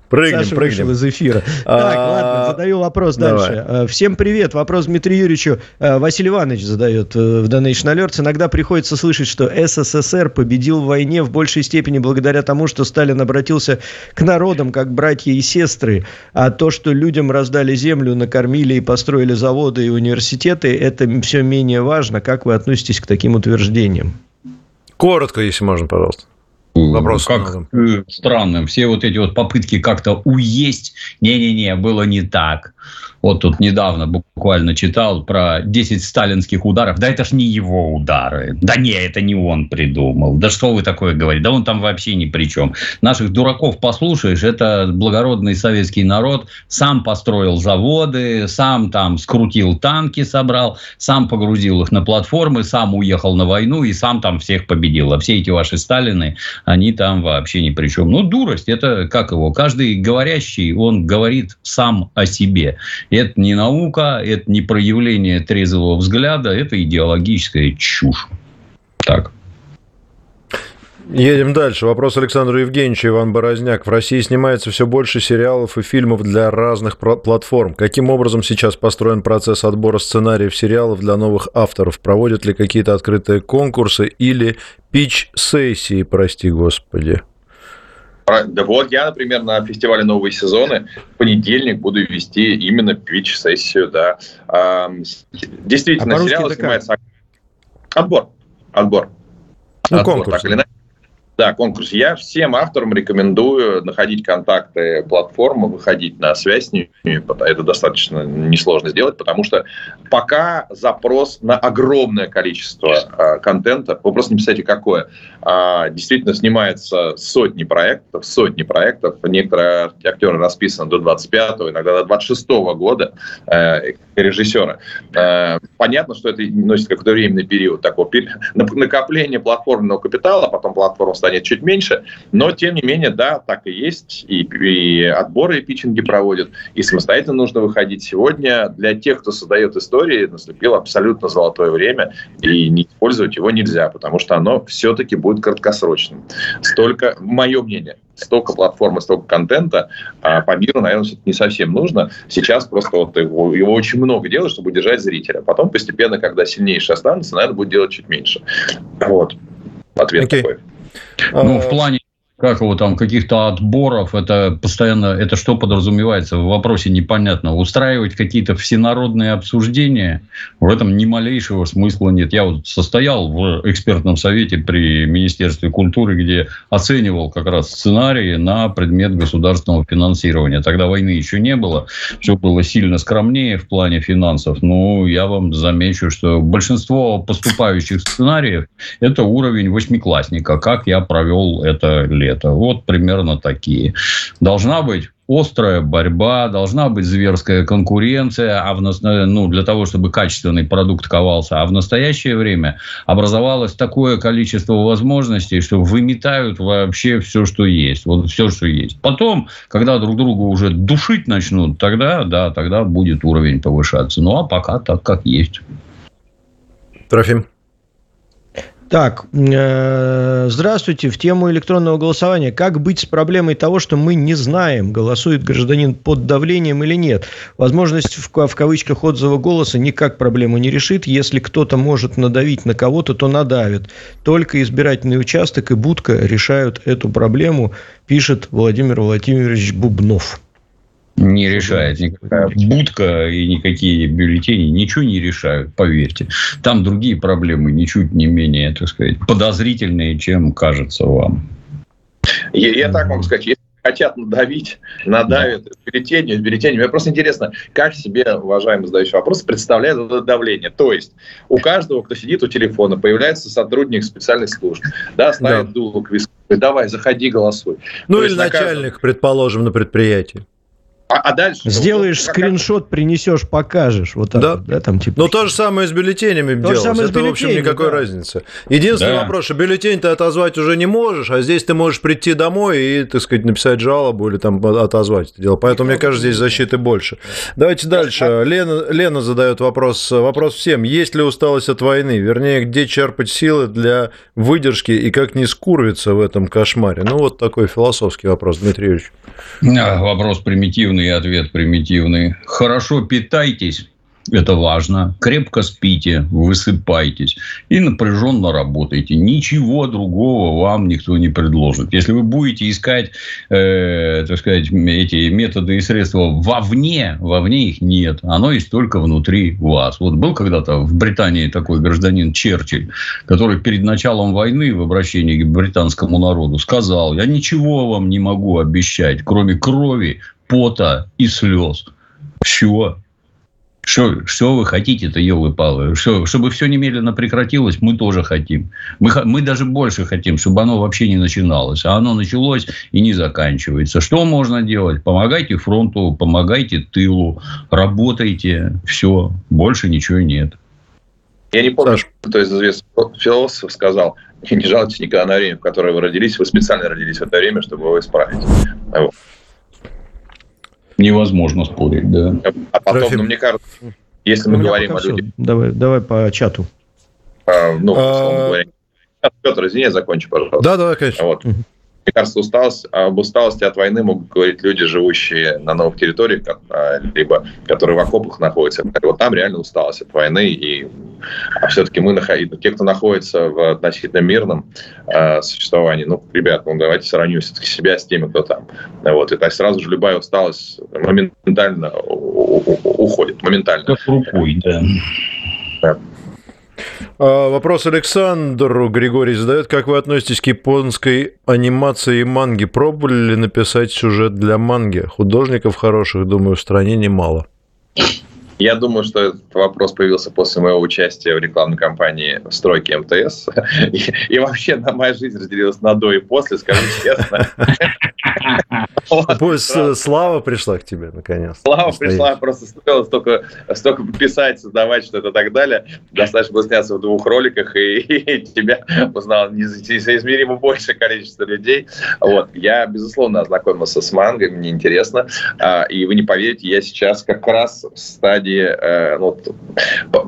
Прыгнем, Саша прыгнем. из эфира. А, так, ладно, задаю вопрос дальше. Э, всем привет. Вопрос Дмитрию Юрьевичу. Э, Василий Иванович задает э, в Donation Alerts. Иногда приходится слышать, что СССР победил в войне в большей степени благодаря тому, что Сталин обратился к народам как братья и сестры. А то, что людям раздали землю, накормили и построили заводы и университеты, это все менее важно. Как вы относитесь к таким утверждениям? Коротко, если можно, пожалуйста. Вопрос как странным. Все вот эти вот попытки как-то уесть, не-не-не, было не так. Вот тут недавно буквально читал про 10 сталинских ударов. Да это ж не его удары. Да не, это не он придумал. Да что вы такое говорите? Да он там вообще ни при чем. Наших дураков послушаешь, это благородный советский народ сам построил заводы, сам там скрутил танки, собрал, сам погрузил их на платформы, сам уехал на войну и сам там всех победил. А все эти ваши Сталины, они там вообще ни при чем. Ну, дурость, это как его? Каждый говорящий, он говорит сам о себе. Это не наука, это не проявление трезвого взгляда, это идеологическая чушь. Так. Едем дальше. Вопрос Александру Евгеньевичу, Иван Борозняк. В России снимается все больше сериалов и фильмов для разных платформ. Каким образом сейчас построен процесс отбора сценариев сериалов для новых авторов? Проводят ли какие-то открытые конкурсы или пич-сессии, прости господи? Да вот я, например, на фестивале «Новые сезоны» в понедельник буду вести именно пич-сессию, да. Действительно, а сериал снимается... Отбор. Отбор. Ну, Отбор, конкурс. Так или иначе. Да, конкурс. Я всем авторам рекомендую находить контакты платформы, выходить на связь с ними. Это достаточно несложно сделать, потому что пока запрос на огромное количество э, контента, вы просто не представляете, какое. Э, действительно снимается сотни проектов, сотни проектов. Некоторые актеры расписаны до 25-го, иногда до 26-го года э, режиссера. Э, понятно, что это носит какой-то временный период такого накопления платформенного капитала, потом платформа станет чуть меньше, но тем не менее, да, так и есть, и, и отборы и питчинги проводят, и самостоятельно нужно выходить. Сегодня для тех, кто создает истории, наступило абсолютно золотое время, и не использовать его нельзя, потому что оно все-таки будет краткосрочным. Столько, мое мнение, столько платформы, столько контента а по миру, наверное, не совсем нужно. Сейчас просто вот его, его очень много делать, чтобы удержать зрителя. Потом постепенно, когда сильнейшие останутся, наверное, будет делать чуть меньше. Вот. Ответ okay. такой. Ну, в плане как его там, каких-то отборов, это постоянно, это что подразумевается в вопросе непонятно. Устраивать какие-то всенародные обсуждения, в этом ни малейшего смысла нет. Я вот состоял в экспертном совете при Министерстве культуры, где оценивал как раз сценарии на предмет государственного финансирования. Тогда войны еще не было, все было сильно скромнее в плане финансов. Ну, я вам замечу, что большинство поступающих сценариев – это уровень восьмиклассника, как я провел это лето лета. Вот примерно такие. Должна быть острая борьба, должна быть зверская конкуренция, а в, ну, для того, чтобы качественный продукт ковался. А в настоящее время образовалось такое количество возможностей, что выметают вообще все, что есть. Вот все, что есть. Потом, когда друг друга уже душить начнут, тогда, да, тогда будет уровень повышаться. Ну, а пока так, как есть. Трофим. Так, э, здравствуйте. В тему электронного голосования. Как быть с проблемой того, что мы не знаем, голосует гражданин под давлением или нет? Возможность в, в кавычках отзыва голоса никак проблему не решит. Если кто-то может надавить на кого-то, то надавит. Только избирательный участок и будка решают эту проблему, пишет Владимир Владимирович Бубнов не решает никакая будка и никакие бюллетени ничего не решают, поверьте. Там другие проблемы ничуть не менее, так сказать, подозрительные, чем кажется вам. Я, я так могу сказать, если хотят надавить, надавят бюллетенью, бюллетенью. Мне просто интересно, как себе, уважаемый задающий вопрос, представляет это давление. То есть у каждого, кто сидит у телефона, появляется сотрудник специальных служб, да, ставит да. дуло к виску, давай, заходи, голосуй. Ну То или начальник, каждого... предположим, на предприятии. А, а дальше? Сделаешь что? скриншот, принесешь, покажешь. Вот так да. Вот, да там, типа... Ну, то же самое с бюллетенями то делалось. Самое Это, в общем, никакой да. разницы. Единственный да. вопрос, что бюллетень ты отозвать уже не можешь, а здесь ты можешь прийти домой и, так сказать, написать жалобу или там отозвать это дело. Поэтому, мне кажется, здесь защиты больше. Давайте дальше. Лена, Лена задает вопрос. Вопрос всем. Есть ли усталость от войны? Вернее, где черпать силы для выдержки и как не скурвиться в этом кошмаре? Ну, вот такой философский вопрос, Дмитрий Юрьевич. Вопрос примитивный, ответ примитивный. Хорошо питайтесь, это важно. Крепко спите, высыпайтесь и напряженно работайте. Ничего другого вам никто не предложит. Если вы будете искать, э, так сказать, эти методы и средства вовне, вовне их нет. Оно есть только внутри вас. Вот был когда-то в Британии такой гражданин Черчилль, который перед началом войны в обращении к британскому народу сказал, я ничего вам не могу обещать, кроме крови, пота и слез. Все. Что, что вы хотите-то, елы-палы? Что, чтобы все немедленно прекратилось, мы тоже хотим. Мы, мы даже больше хотим, чтобы оно вообще не начиналось. А оно началось и не заканчивается. Что можно делать? Помогайте фронту, помогайте тылу, работайте. Все. Больше ничего нет. Я не помню, Саш. кто из известных философов сказал, не жалуйтесь никогда на время, в которое вы родились, вы специально родились в это время, чтобы его исправить. Вот. Невозможно спорить, да. А потом, Трофим. ну, мне кажется, если мы говорим о людях... Давай, давай по чату. А, ну, а... говоря. Петр, извини, я закончу, пожалуйста. Да, да, конечно. Вот. Мне кажется, усталость, об усталости от войны могут говорить люди, живущие на новых территориях, а, либо которые в окопах находятся. Вот там реально усталость от войны, и а все-таки мы, те, кто находится в относительно мирном э, существовании, ну, ребят, ну, давайте сравним все-таки себя с теми, кто там. Вот, и так сразу же любая усталость моментально уходит, моментально. Как рукой, да. да. А, вопрос Александру Григорий задает. Как вы относитесь к японской анимации и манге? Пробовали ли написать сюжет для манги? Художников хороших, думаю, в стране немало. Я думаю, что этот вопрос появился после моего участия в рекламной кампании «Стройки МТС». И, и вообще на моя жизнь разделилась на до и после, скажу честно. Слава пришла к тебе, наконец. Слава пришла, просто стоило столько, столько писать, создавать что-то и так далее. Достаточно было сняться в двух роликах, и, тебя узнал неизмеримо большее количество людей. Вот. Я, безусловно, ознакомился с мангой, мне интересно. А, и вы не поверите, я сейчас как раз в стадии э, ну,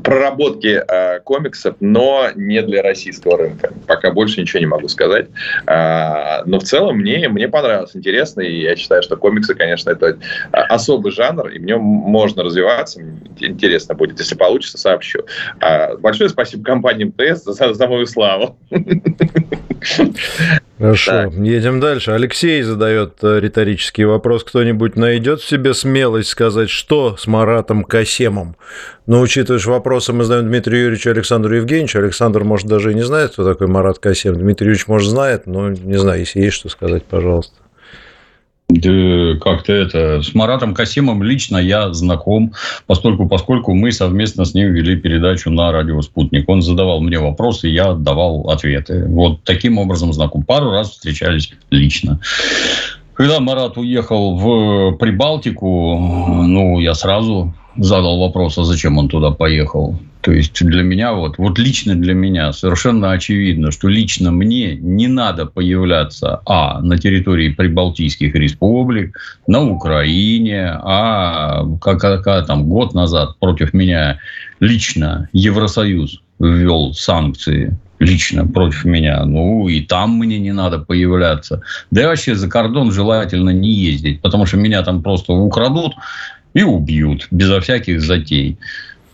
проработки э, комиксов, но не для российского рынка. Пока больше ничего не могу сказать. А, но в целом мне, мне понравилось, интересно, и я считаю, что комиксы, конечно, это особый жанр, и в нем можно развиваться. Интересно будет, если получится, сообщу. А, большое спасибо компании МТС за, за мою славу. Хорошо, так. едем дальше. Алексей задает э, риторический вопрос. Кто-нибудь найдет в себе смелость сказать, что с Маратом Касемом? Но учитывая, вопросы мы задаем Дмитрию Юрьевичу Александру Евгеньевичу, Александр, может, даже и не знает, кто такой Марат Касем. Дмитрий Юрьевич, может, знает, но не знаю, если есть что сказать, пожалуйста. Да, как-то это... С Маратом Касимом лично я знаком, поскольку, поскольку мы совместно с ним вели передачу на радио «Спутник». Он задавал мне вопросы, я давал ответы. Вот таким образом знаком. Пару раз встречались лично. Когда Марат уехал в Прибалтику, ну, я сразу задал вопрос, а зачем он туда поехал. То есть для меня, вот, вот лично для меня совершенно очевидно, что лично мне не надо появляться, а, на территории Прибалтийских республик, на Украине, а, как, как там год назад против меня лично Евросоюз ввел санкции лично против меня. Ну, и там мне не надо появляться. Да и вообще за кордон желательно не ездить, потому что меня там просто украдут и убьют безо всяких затей.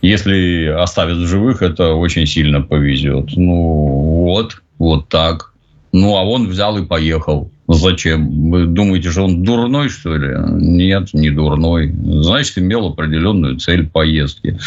Если оставят в живых, это очень сильно повезет. Ну, вот, вот так. Ну, а он взял и поехал. Зачем? Вы думаете, что он дурной, что ли? Нет, не дурной. Значит, имел определенную цель поездки.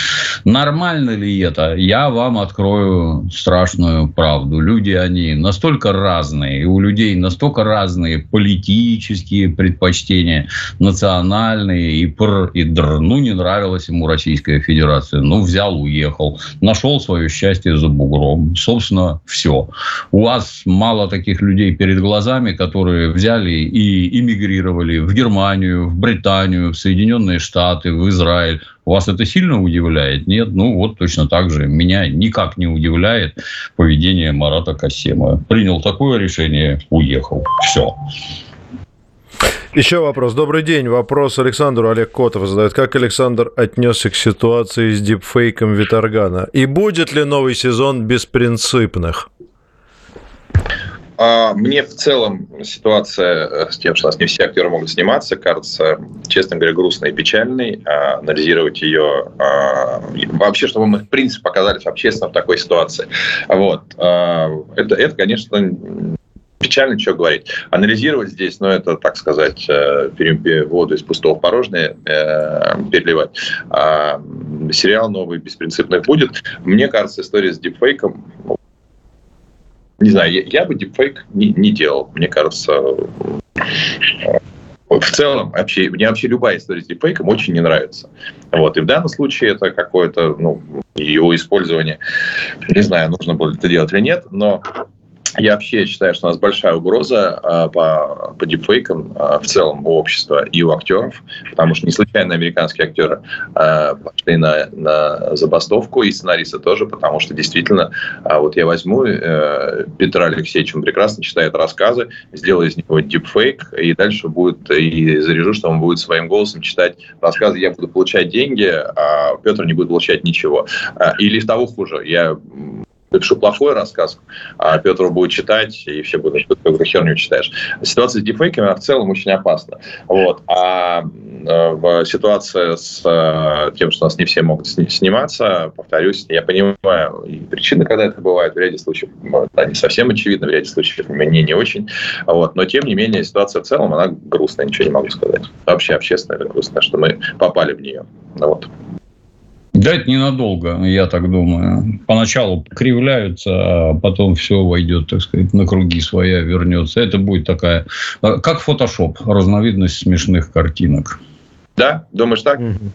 Нормально ли это? Я вам открою страшную правду. Люди, они настолько разные. И у людей настолько разные политические предпочтения, национальные и пр, и др. Ну, не нравилась ему Российская Федерация. Ну, взял, уехал. Нашел свое счастье за бугром. Собственно, все. У вас мало таких людей перед глазами, которые которые взяли и эмигрировали в Германию, в Британию, в Соединенные Штаты, в Израиль. Вас это сильно удивляет? Нет? Ну, вот точно так же. Меня никак не удивляет поведение Марата Касема. Принял такое решение, уехал. Все. Еще вопрос. Добрый день. Вопрос Александру Олег Котов задает. Как Александр отнесся к ситуации с дипфейком Виторгана? И будет ли новый сезон беспринципных? А, мне в целом ситуация э, с тем, что у нас не все актеры могут сниматься, кажется, честно говоря, грустной и печальной. А, анализировать ее а, вообще, чтобы мы, в принципе, показались общественно в такой ситуации. Вот. Это, это, конечно, печально, что говорить. Анализировать здесь, ну, это, так сказать, э, воду из пустого в порожнее э, переливать. А сериал новый, беспринципный будет. Мне кажется, история с дипфейком не знаю, я, я бы дипфейк не, не делал. Мне кажется, в целом, вообще, мне вообще любая история с дипфейком очень не нравится. Вот. И в данном случае это какое-то, ну, его использование, не знаю, нужно было это делать или нет, но я вообще считаю, что у нас большая угроза э, по, по дипфейкам э, в целом у общества и у актеров, потому что не случайно американские актеры э, пошли на, на забастовку, и сценаристы тоже, потому что действительно, вот я возьму э, Петра Алексеевича, он прекрасно читает рассказы, сделаю из него дипфейк, и дальше будет, и заряжу, что он будет своим голосом читать рассказы, я буду получать деньги, а Петр не будет получать ничего. Или того хуже, я напишу плохой рассказ, а Петр будет читать, и все будут, что ты херню читаешь. Ситуация с дефейками, она в целом очень опасна. Вот. А э, в ситуации с э, тем, что у нас не все могут сниматься, повторюсь, я понимаю и причины, когда это бывает, в ряде случаев они совсем очевидны, в ряде случаев мне не очень. Вот. Но, тем не менее, ситуация в целом, она грустная, ничего не могу сказать. Вообще общественная, грустная, что мы попали в нее. Вот. Да, это ненадолго, я так думаю. Поначалу кривляются, а потом все войдет, так сказать, на круги своя вернется. Это будет такая, а, как фотошоп, разновидность смешных картинок. Да, думаешь так? Угу.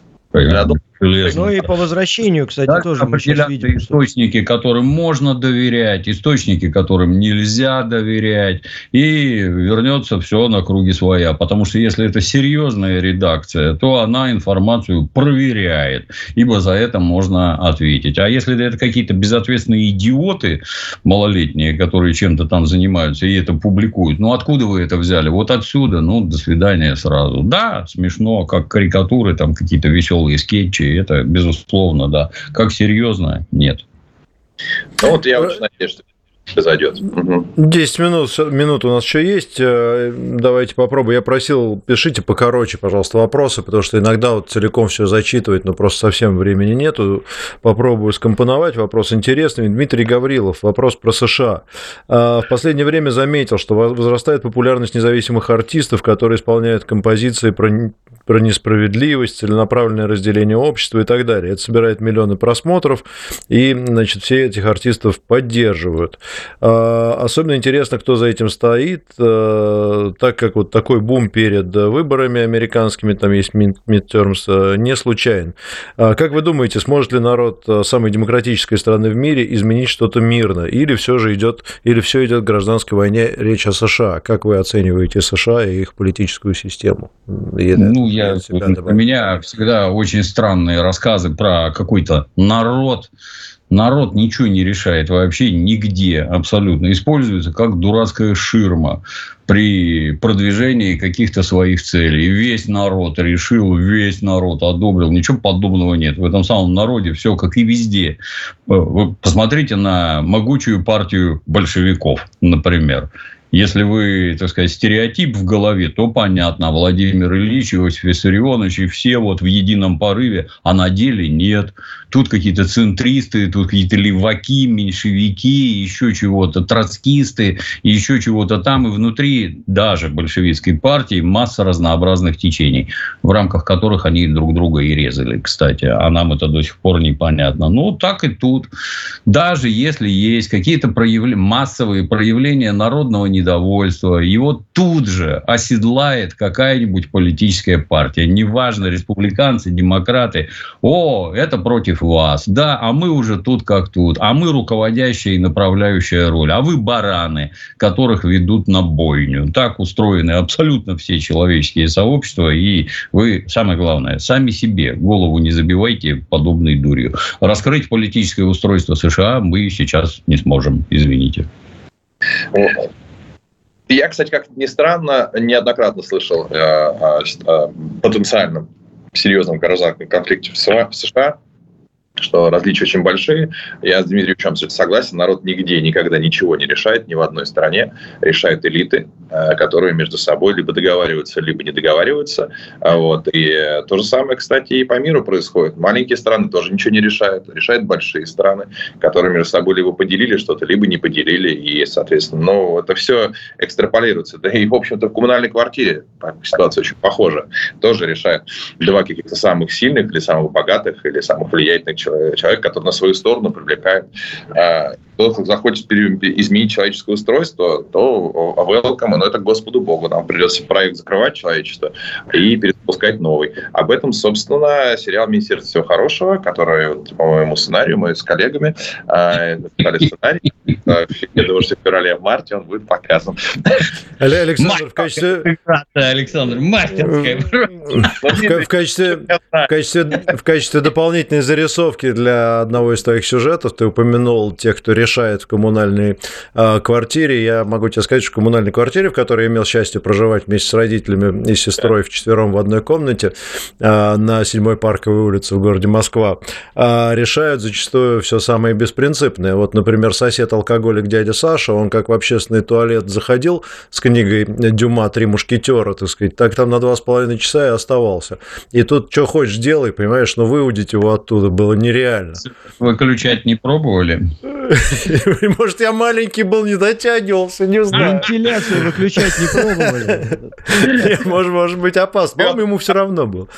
Ну и по возвращению, кстати, так, тоже мы сейчас видим. Источники, которым можно доверять, источники, которым нельзя доверять. И вернется все на круги своя. Потому что если это серьезная редакция, то она информацию проверяет. Ибо за это можно ответить. А если это какие-то безответственные идиоты малолетние, которые чем-то там занимаются и это публикуют, ну откуда вы это взяли? Вот отсюда, ну до свидания сразу. Да, смешно, как карикатуры, там какие-то веселые скетчи это безусловно, да. Как серьезно? Нет. Ну вот я очень надеюсь, что произойдет. 10 минут, минут у нас еще есть. Э, давайте попробуем. Я просил, пишите покороче, пожалуйста, вопросы, потому что иногда вот целиком все зачитывать, но просто совсем времени нету. Попробую скомпоновать. Вопрос интересный. Дмитрий Гаврилов. Вопрос про США. А, в последнее время заметил, что возрастает популярность независимых артистов, которые исполняют композиции про, про несправедливость, целенаправленное разделение общества и так далее. Это собирает миллионы просмотров, и, значит, все этих артистов поддерживают. А, особенно интересно, кто за этим стоит, э, так как вот такой бум перед выборами американскими, там есть midterms, э, не случайен. А как вы думаете, сможет ли народ э, самой демократической страны в мире изменить что-то мирно? Или все же идет, или все идет к гражданской войне, речь о США? Как вы оцениваете США и их политическую систему? И ну, я, у меня всегда очень странные рассказы про какой-то народ, Народ ничего не решает вообще нигде абсолютно. Используется как дурацкая ширма при продвижении каких-то своих целей. Весь народ решил, весь народ одобрил. Ничего подобного нет. В этом самом народе все как и везде. Вы посмотрите на могучую партию большевиков, например. Если вы, так сказать, стереотип в голове, то понятно. Владимир Ильич, Иосиф Виссарионович и все вот в едином порыве, а на деле нет. Тут какие-то центристы, тут какие-то леваки, меньшевики, еще чего-то, троцкисты, еще чего-то там. И внутри даже большевистской партии масса разнообразных течений, в рамках которых они друг друга и резали, кстати. А нам это до сих пор непонятно. Ну, так и тут. Даже если есть какие-то проявления, массовые проявления народного недовольства, недовольство, его тут же оседлает какая-нибудь политическая партия. Неважно, республиканцы, демократы. О, это против вас. Да, а мы уже тут как тут. А мы руководящая и направляющая роль. А вы бараны, которых ведут на бойню. Так устроены абсолютно все человеческие сообщества. И вы, самое главное, сами себе голову не забивайте подобной дурью. Раскрыть политическое устройство США мы сейчас не сможем. Извините. Я, кстати, как ни странно, неоднократно слышал э, о, потенциальном серьезном гражданском конфликте в США что различия очень большие. Я с Дмитрием абсолютно согласен. Народ нигде никогда ничего не решает, ни в одной стране. Решают элиты, э, которые между собой либо договариваются, либо не договариваются. А вот. И то же самое, кстати, и по миру происходит. Маленькие страны тоже ничего не решают. Решают большие страны, которые между собой либо поделили что-то, либо не поделили. И, соответственно, ну, это все экстраполируется. Да и, в общем-то, в коммунальной квартире ситуация очень похожа. Тоже решают два каких-то самых сильных или самых богатых, или самых влиятельных человек, который на свою сторону привлекает. А, кто захочет изменить человеческое устройство, то welcome, но это Господу Богу. Нам придется проект закрывать человечество и перезапускать новый. Об этом, собственно, сериал «Министерство всего хорошего», который, по моему сценарию, мы с коллегами а, написали сценарий. Я думаю, что в феврале, в марте он будет показан. Александр, в качестве... Александр, мастерская. В качестве, в качестве, в качестве дополнительной зарисовки для одного из твоих сюжетов ты упомянул тех, кто решает в коммунальной э, квартире. Я могу тебе сказать, что в коммунальной квартире, в которой я имел счастье проживать вместе с родителями и сестрой в четвером в одной комнате э, на седьмой парковой улице в городе Москва, э, решают зачастую все самое беспринципное. Вот, например, сосед-алкоголик дядя Саша, он как в общественный туалет заходил с книгой Дюма «Три мушкетера», так сказать, так там на два с половиной часа и оставался. И тут что хочешь делай, понимаешь, но выудить его оттуда было нереально. Выключать не пробовали? Может, я маленький был, не дотягивался, не знаю. Вентиляцию выключать не пробовали. Может, может быть опасно. По-моему, ему все равно было.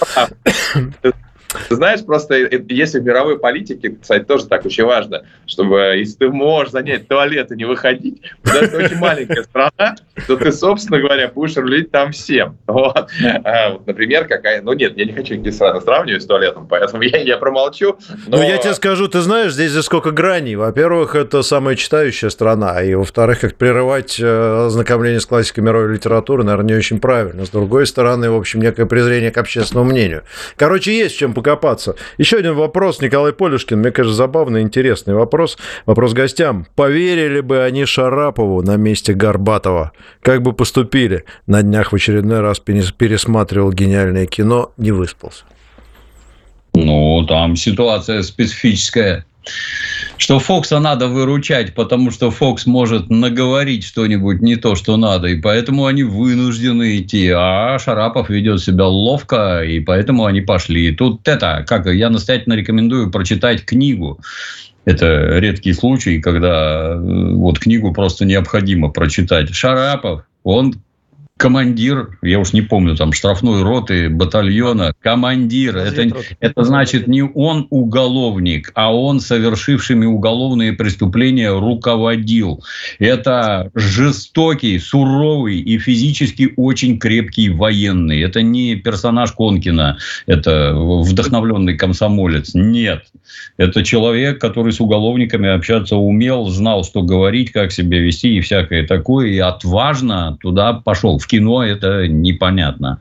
Ты знаешь, просто если в мировой политике, кстати, тоже так очень важно, чтобы если ты можешь занять туалет и не выходить, даже это очень маленькая страна, то ты, собственно говоря, будешь рулить там всем. Вот. А, вот, например, какая... Ну нет, я не хочу никакие страны сравнивать с туалетом, поэтому я, я промолчу. Но... Ну, я тебе скажу, ты знаешь, здесь же сколько граней. Во-первых, это самая читающая страна, и во-вторых, как прерывать э, ознакомление с классикой мировой литературы, наверное, не очень правильно. С другой стороны, в общем, некое презрение к общественному мнению. Короче, есть чем покопаться. Еще один вопрос, Николай Полюшкин, мне кажется, забавный, интересный вопрос. Вопрос гостям. Поверили бы они Шарапову на месте Горбатова? Как бы поступили? На днях в очередной раз пересматривал гениальное кино, не выспался. Ну, там ситуация специфическая что Фокса надо выручать, потому что Фокс может наговорить что-нибудь не то, что надо, и поэтому они вынуждены идти. А Шарапов ведет себя ловко, и поэтому они пошли. Тут это, как я настоятельно рекомендую прочитать книгу. Это редкий случай, когда э, вот книгу просто необходимо прочитать. Шарапов, он командир, я уж не помню, там, штрафной роты, батальона, командир. Это, это значит не он уголовник, а он совершившими уголовные преступления руководил. Это жестокий, суровый и физически очень крепкий военный. Это не персонаж Конкина, это вдохновленный комсомолец. Нет. Это человек, который с уголовниками общаться умел, знал, что говорить, как себя вести и всякое такое, и отважно туда пошел. В кино это непонятно.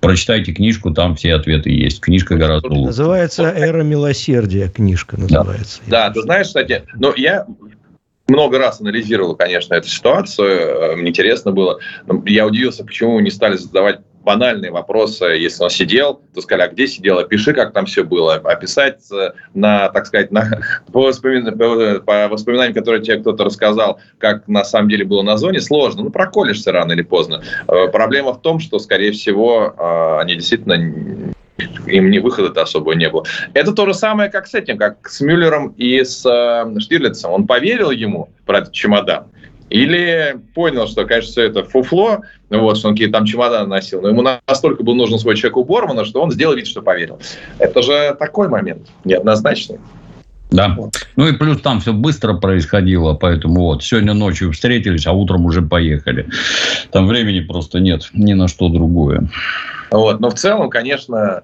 Прочитайте книжку, там все ответы есть. Книжка гораздо лучше. Называется «Эра милосердия» книжка называется. Да, да ты знаешь, кстати, но я много раз анализировал, конечно, эту ситуацию. Мне интересно было. Я удивился, почему не стали задавать банальные вопросы, если он сидел, то сказали, а где сидел, опиши, как там все было, описать э, на, так сказать, на, по, воспоминаниям, по воспоминаниям, которые тебе кто-то рассказал, как на самом деле было на зоне, сложно, ну, проколешься рано или поздно. Э, проблема в том, что, скорее всего, э, они действительно им не выхода-то особо не было. Это то же самое, как с этим, как с Мюллером и с Штирлицем. Он поверил ему про этот чемодан, или понял, что, конечно, все это фуфло, вот, что он какие-то там чемоданы носил, но ему настолько был нужен свой человек у Бормана, что он сделал вид, что поверил. Это же такой момент, неоднозначный. Да. Ну и плюс там все быстро происходило, поэтому вот сегодня ночью встретились, а утром уже поехали. Там времени просто нет ни на что другое. Вот. Но в целом, конечно,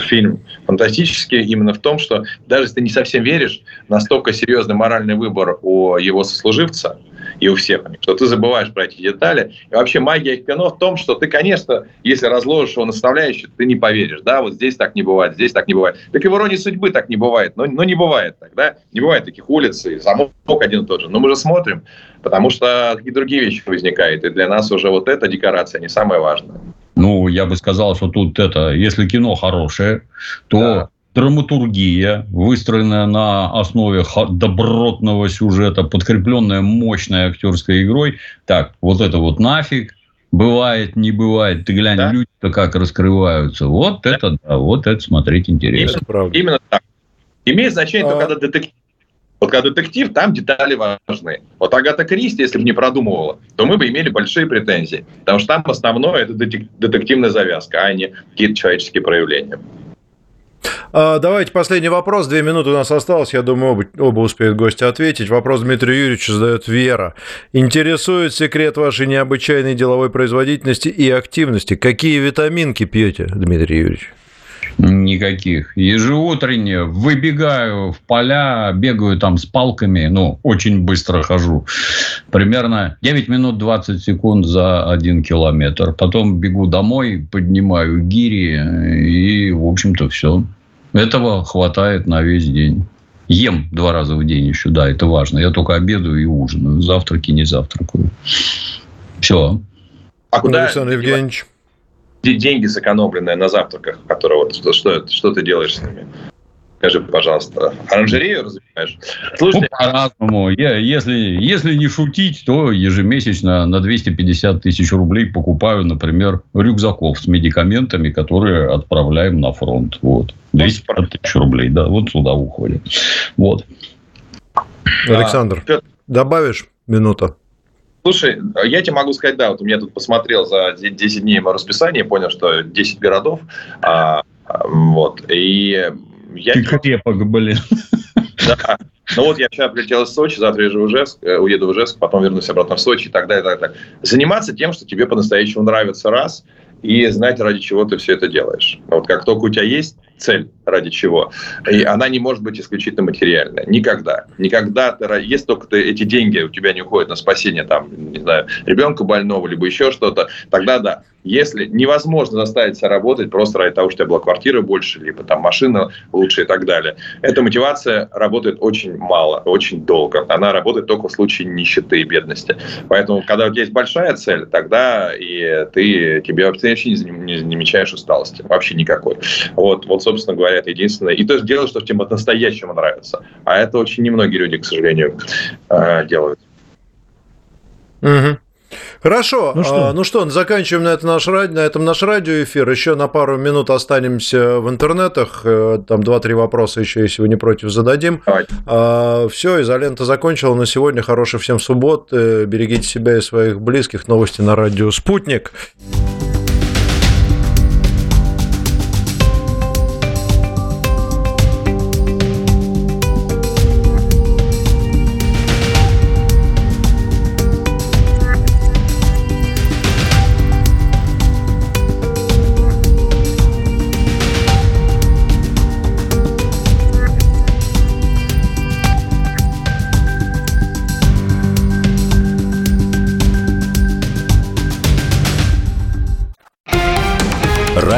фильм фантастический именно в том, что даже если ты не совсем веришь, настолько серьезный моральный выбор у его сослуживца и у всех, что ты забываешь про эти детали. И вообще магия кино в том, что ты, конечно, если разложишь его наставляющий, ты не поверишь, да, вот здесь так не бывает, здесь так не бывает. Так и в иронии судьбы так не бывает, но, но не бывает так, да, не бывает таких улиц, и замок один и тот же. Но мы же смотрим, потому что какие другие вещи возникают, и для нас уже вот эта декорация не самая важная. Ну, я бы сказал, что тут это, если кино хорошее, то да. драматургия, выстроенная на основе добротного сюжета, подкрепленная мощной актерской игрой, так, вот это вот нафиг, бывает, не бывает, ты глянь, да. люди-то как раскрываются. Вот да. это, да, вот это смотреть интересно. Именно, именно так. Имеет значение а... только когда детектив вот когда детектив, там детали важны. Вот Агата Кристи, если бы не продумывала, то мы бы имели большие претензии. Потому что там основное – это детективная завязка, а не какие-то человеческие проявления. А, давайте последний вопрос. Две минуты у нас осталось. Я думаю, оба, оба успеют гости ответить. Вопрос Дмитрию Юрьевичу задает Вера. Интересует секрет вашей необычайной деловой производительности и активности. Какие витаминки пьете, Дмитрий Юрьевич? Никаких. Ежеутренне выбегаю в поля, бегаю там с палками, ну, очень быстро хожу. Примерно 9 минут 20 секунд за один километр. Потом бегу домой, поднимаю гири и, в общем-то, все. Этого хватает на весь день. Ем два раза в день еще, да, это важно. Я только обедаю и ужинаю. Завтраки не завтракаю. Все. А куда, Александр Евгеньевич? Деньги сэкономленные на завтраках, которые вот что, что, что ты делаешь с ними? Скажи, пожалуйста, оранжерею развиваешь? Слушайте, ну, по-разному. Я, если, если не шутить, то ежемесячно на 250 тысяч рублей покупаю, например, рюкзаков с медикаментами, которые отправляем на фронт. Вот. 250 тысяч рублей, да, вот сюда уходит. Вот. Александр, а, добавишь минуту? Слушай, я тебе могу сказать, да, вот у меня тут посмотрел за 10 дней мое расписание, понял, что 10 городов, а, вот, и я... Ты крепок, блин. Да. Ну вот я вчера прилетел из Сочи, завтра же в Ижевск, э, уеду в Ижевск, потом вернусь обратно в Сочи и так далее, и так далее. Заниматься тем, что тебе по-настоящему нравится, раз, и знать, ради чего ты все это делаешь. Вот как только у тебя есть цель, ради чего. И она не может быть исключительно материальная. Никогда. Никогда. Если только ты, эти деньги у тебя не уходят на спасение там, не знаю, ребенка больного, либо еще что-то, тогда да. Если невозможно заставить себя работать просто ради того, что у тебя была квартира больше, либо там машина лучше и так далее, эта мотивация работает очень мало, очень долго. Она работает только в случае нищеты и бедности. Поэтому, когда у тебя есть большая цель, тогда и ты, тебе вообще не замечаешь усталости. Вообще никакой. Вот, вот собственно говоря, это единственное. И то есть делать, что тебе по-настоящему нравится. А это очень немногие люди, к сожалению, э, делают. Угу. Хорошо. Ну что? А, ну что, заканчиваем на, это наш, на этом наш радиоэфир. Еще на пару минут останемся в интернетах. Э, там два-три вопроса еще, если вы не против, зададим. А, все, изолента закончила на сегодня. Хорошей всем суббот. Берегите себя и своих близких. Новости на радио «Спутник».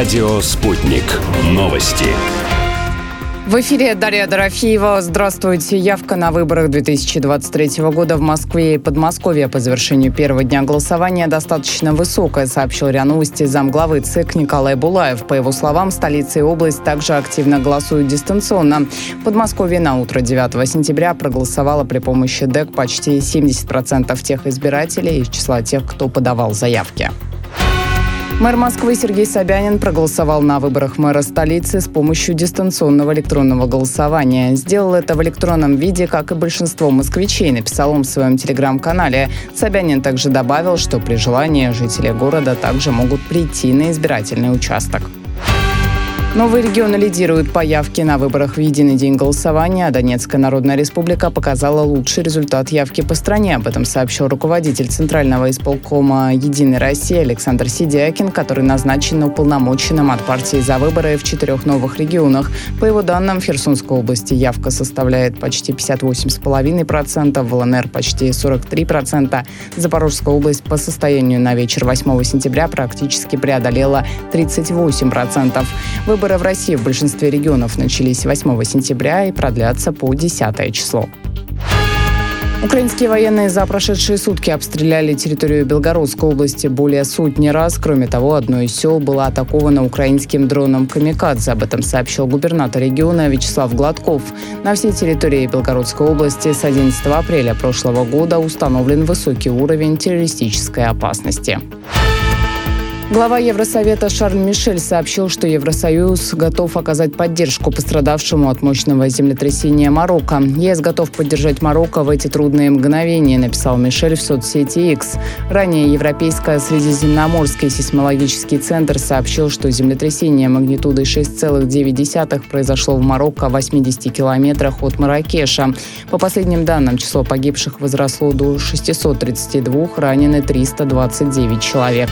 Радио «Спутник». Новости. В эфире Дарья Дорофеева. Здравствуйте. Явка на выборах 2023 года в Москве и Подмосковье по завершению первого дня голосования достаточно высокая, сообщил РИА Новости замглавы ЦИК Николай Булаев. По его словам, столица и область также активно голосуют дистанционно. Подмосковье на утро 9 сентября проголосовало при помощи ДЭК почти 70% тех избирателей из числа тех, кто подавал заявки. Мэр Москвы Сергей Собянин проголосовал на выборах мэра столицы с помощью дистанционного электронного голосования. Сделал это в электронном виде, как и большинство москвичей, написал он в своем телеграм-канале. Собянин также добавил, что при желании жители города также могут прийти на избирательный участок. Новые регионы лидируют по явке на выборах в единый день голосования, а Донецкая Народная Республика показала лучший результат явки по стране. Об этом сообщил руководитель Центрального исполкома «Единой России» Александр Сидякин, который назначен уполномоченным от партии за выборы в четырех новых регионах. По его данным, в Херсонской области явка составляет почти 58,5%, в ЛНР почти 43%. Запорожская область по состоянию на вечер 8 сентября практически преодолела 38%. Выборы Выборы в России в большинстве регионов начались 8 сентября и продлятся по 10 число. Украинские военные за прошедшие сутки обстреляли территорию Белгородской области более сотни раз. Кроме того, одно из сел было атаковано украинским дроном «Камикадзе». Об этом сообщил губернатор региона Вячеслав Гладков. На всей территории Белгородской области с 11 апреля прошлого года установлен высокий уровень террористической опасности. Глава Евросовета Шарль Мишель сообщил, что Евросоюз готов оказать поддержку пострадавшему от мощного землетрясения Марокко. ЕС готов поддержать Марокко в эти трудные мгновения, написал Мишель в соцсети X. Ранее Европейское Средиземноморский сейсмологический центр сообщил, что землетрясение магнитудой 6,9 произошло в Марокко в 80 километрах от Маракеша. По последним данным, число погибших возросло до 632, ранены 329 человек.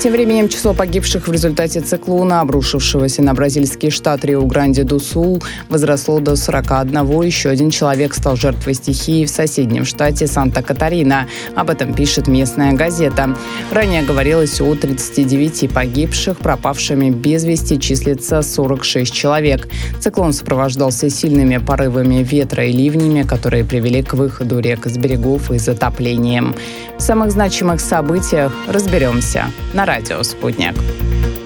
Тем временем число погибших в результате циклона, обрушившегося на бразильский штат Рио-Гранди-ду-Сул, возросло до 41. Еще один человек стал жертвой стихии в соседнем штате Санта-Катарина. Об этом пишет местная газета. Ранее говорилось о 39 погибших, пропавшими без вести числится 46 человек. Циклон сопровождался сильными порывами ветра и ливнями, которые привели к выходу рек из берегов и затоплением. В самых значимых событиях разберемся на радио «Спутник».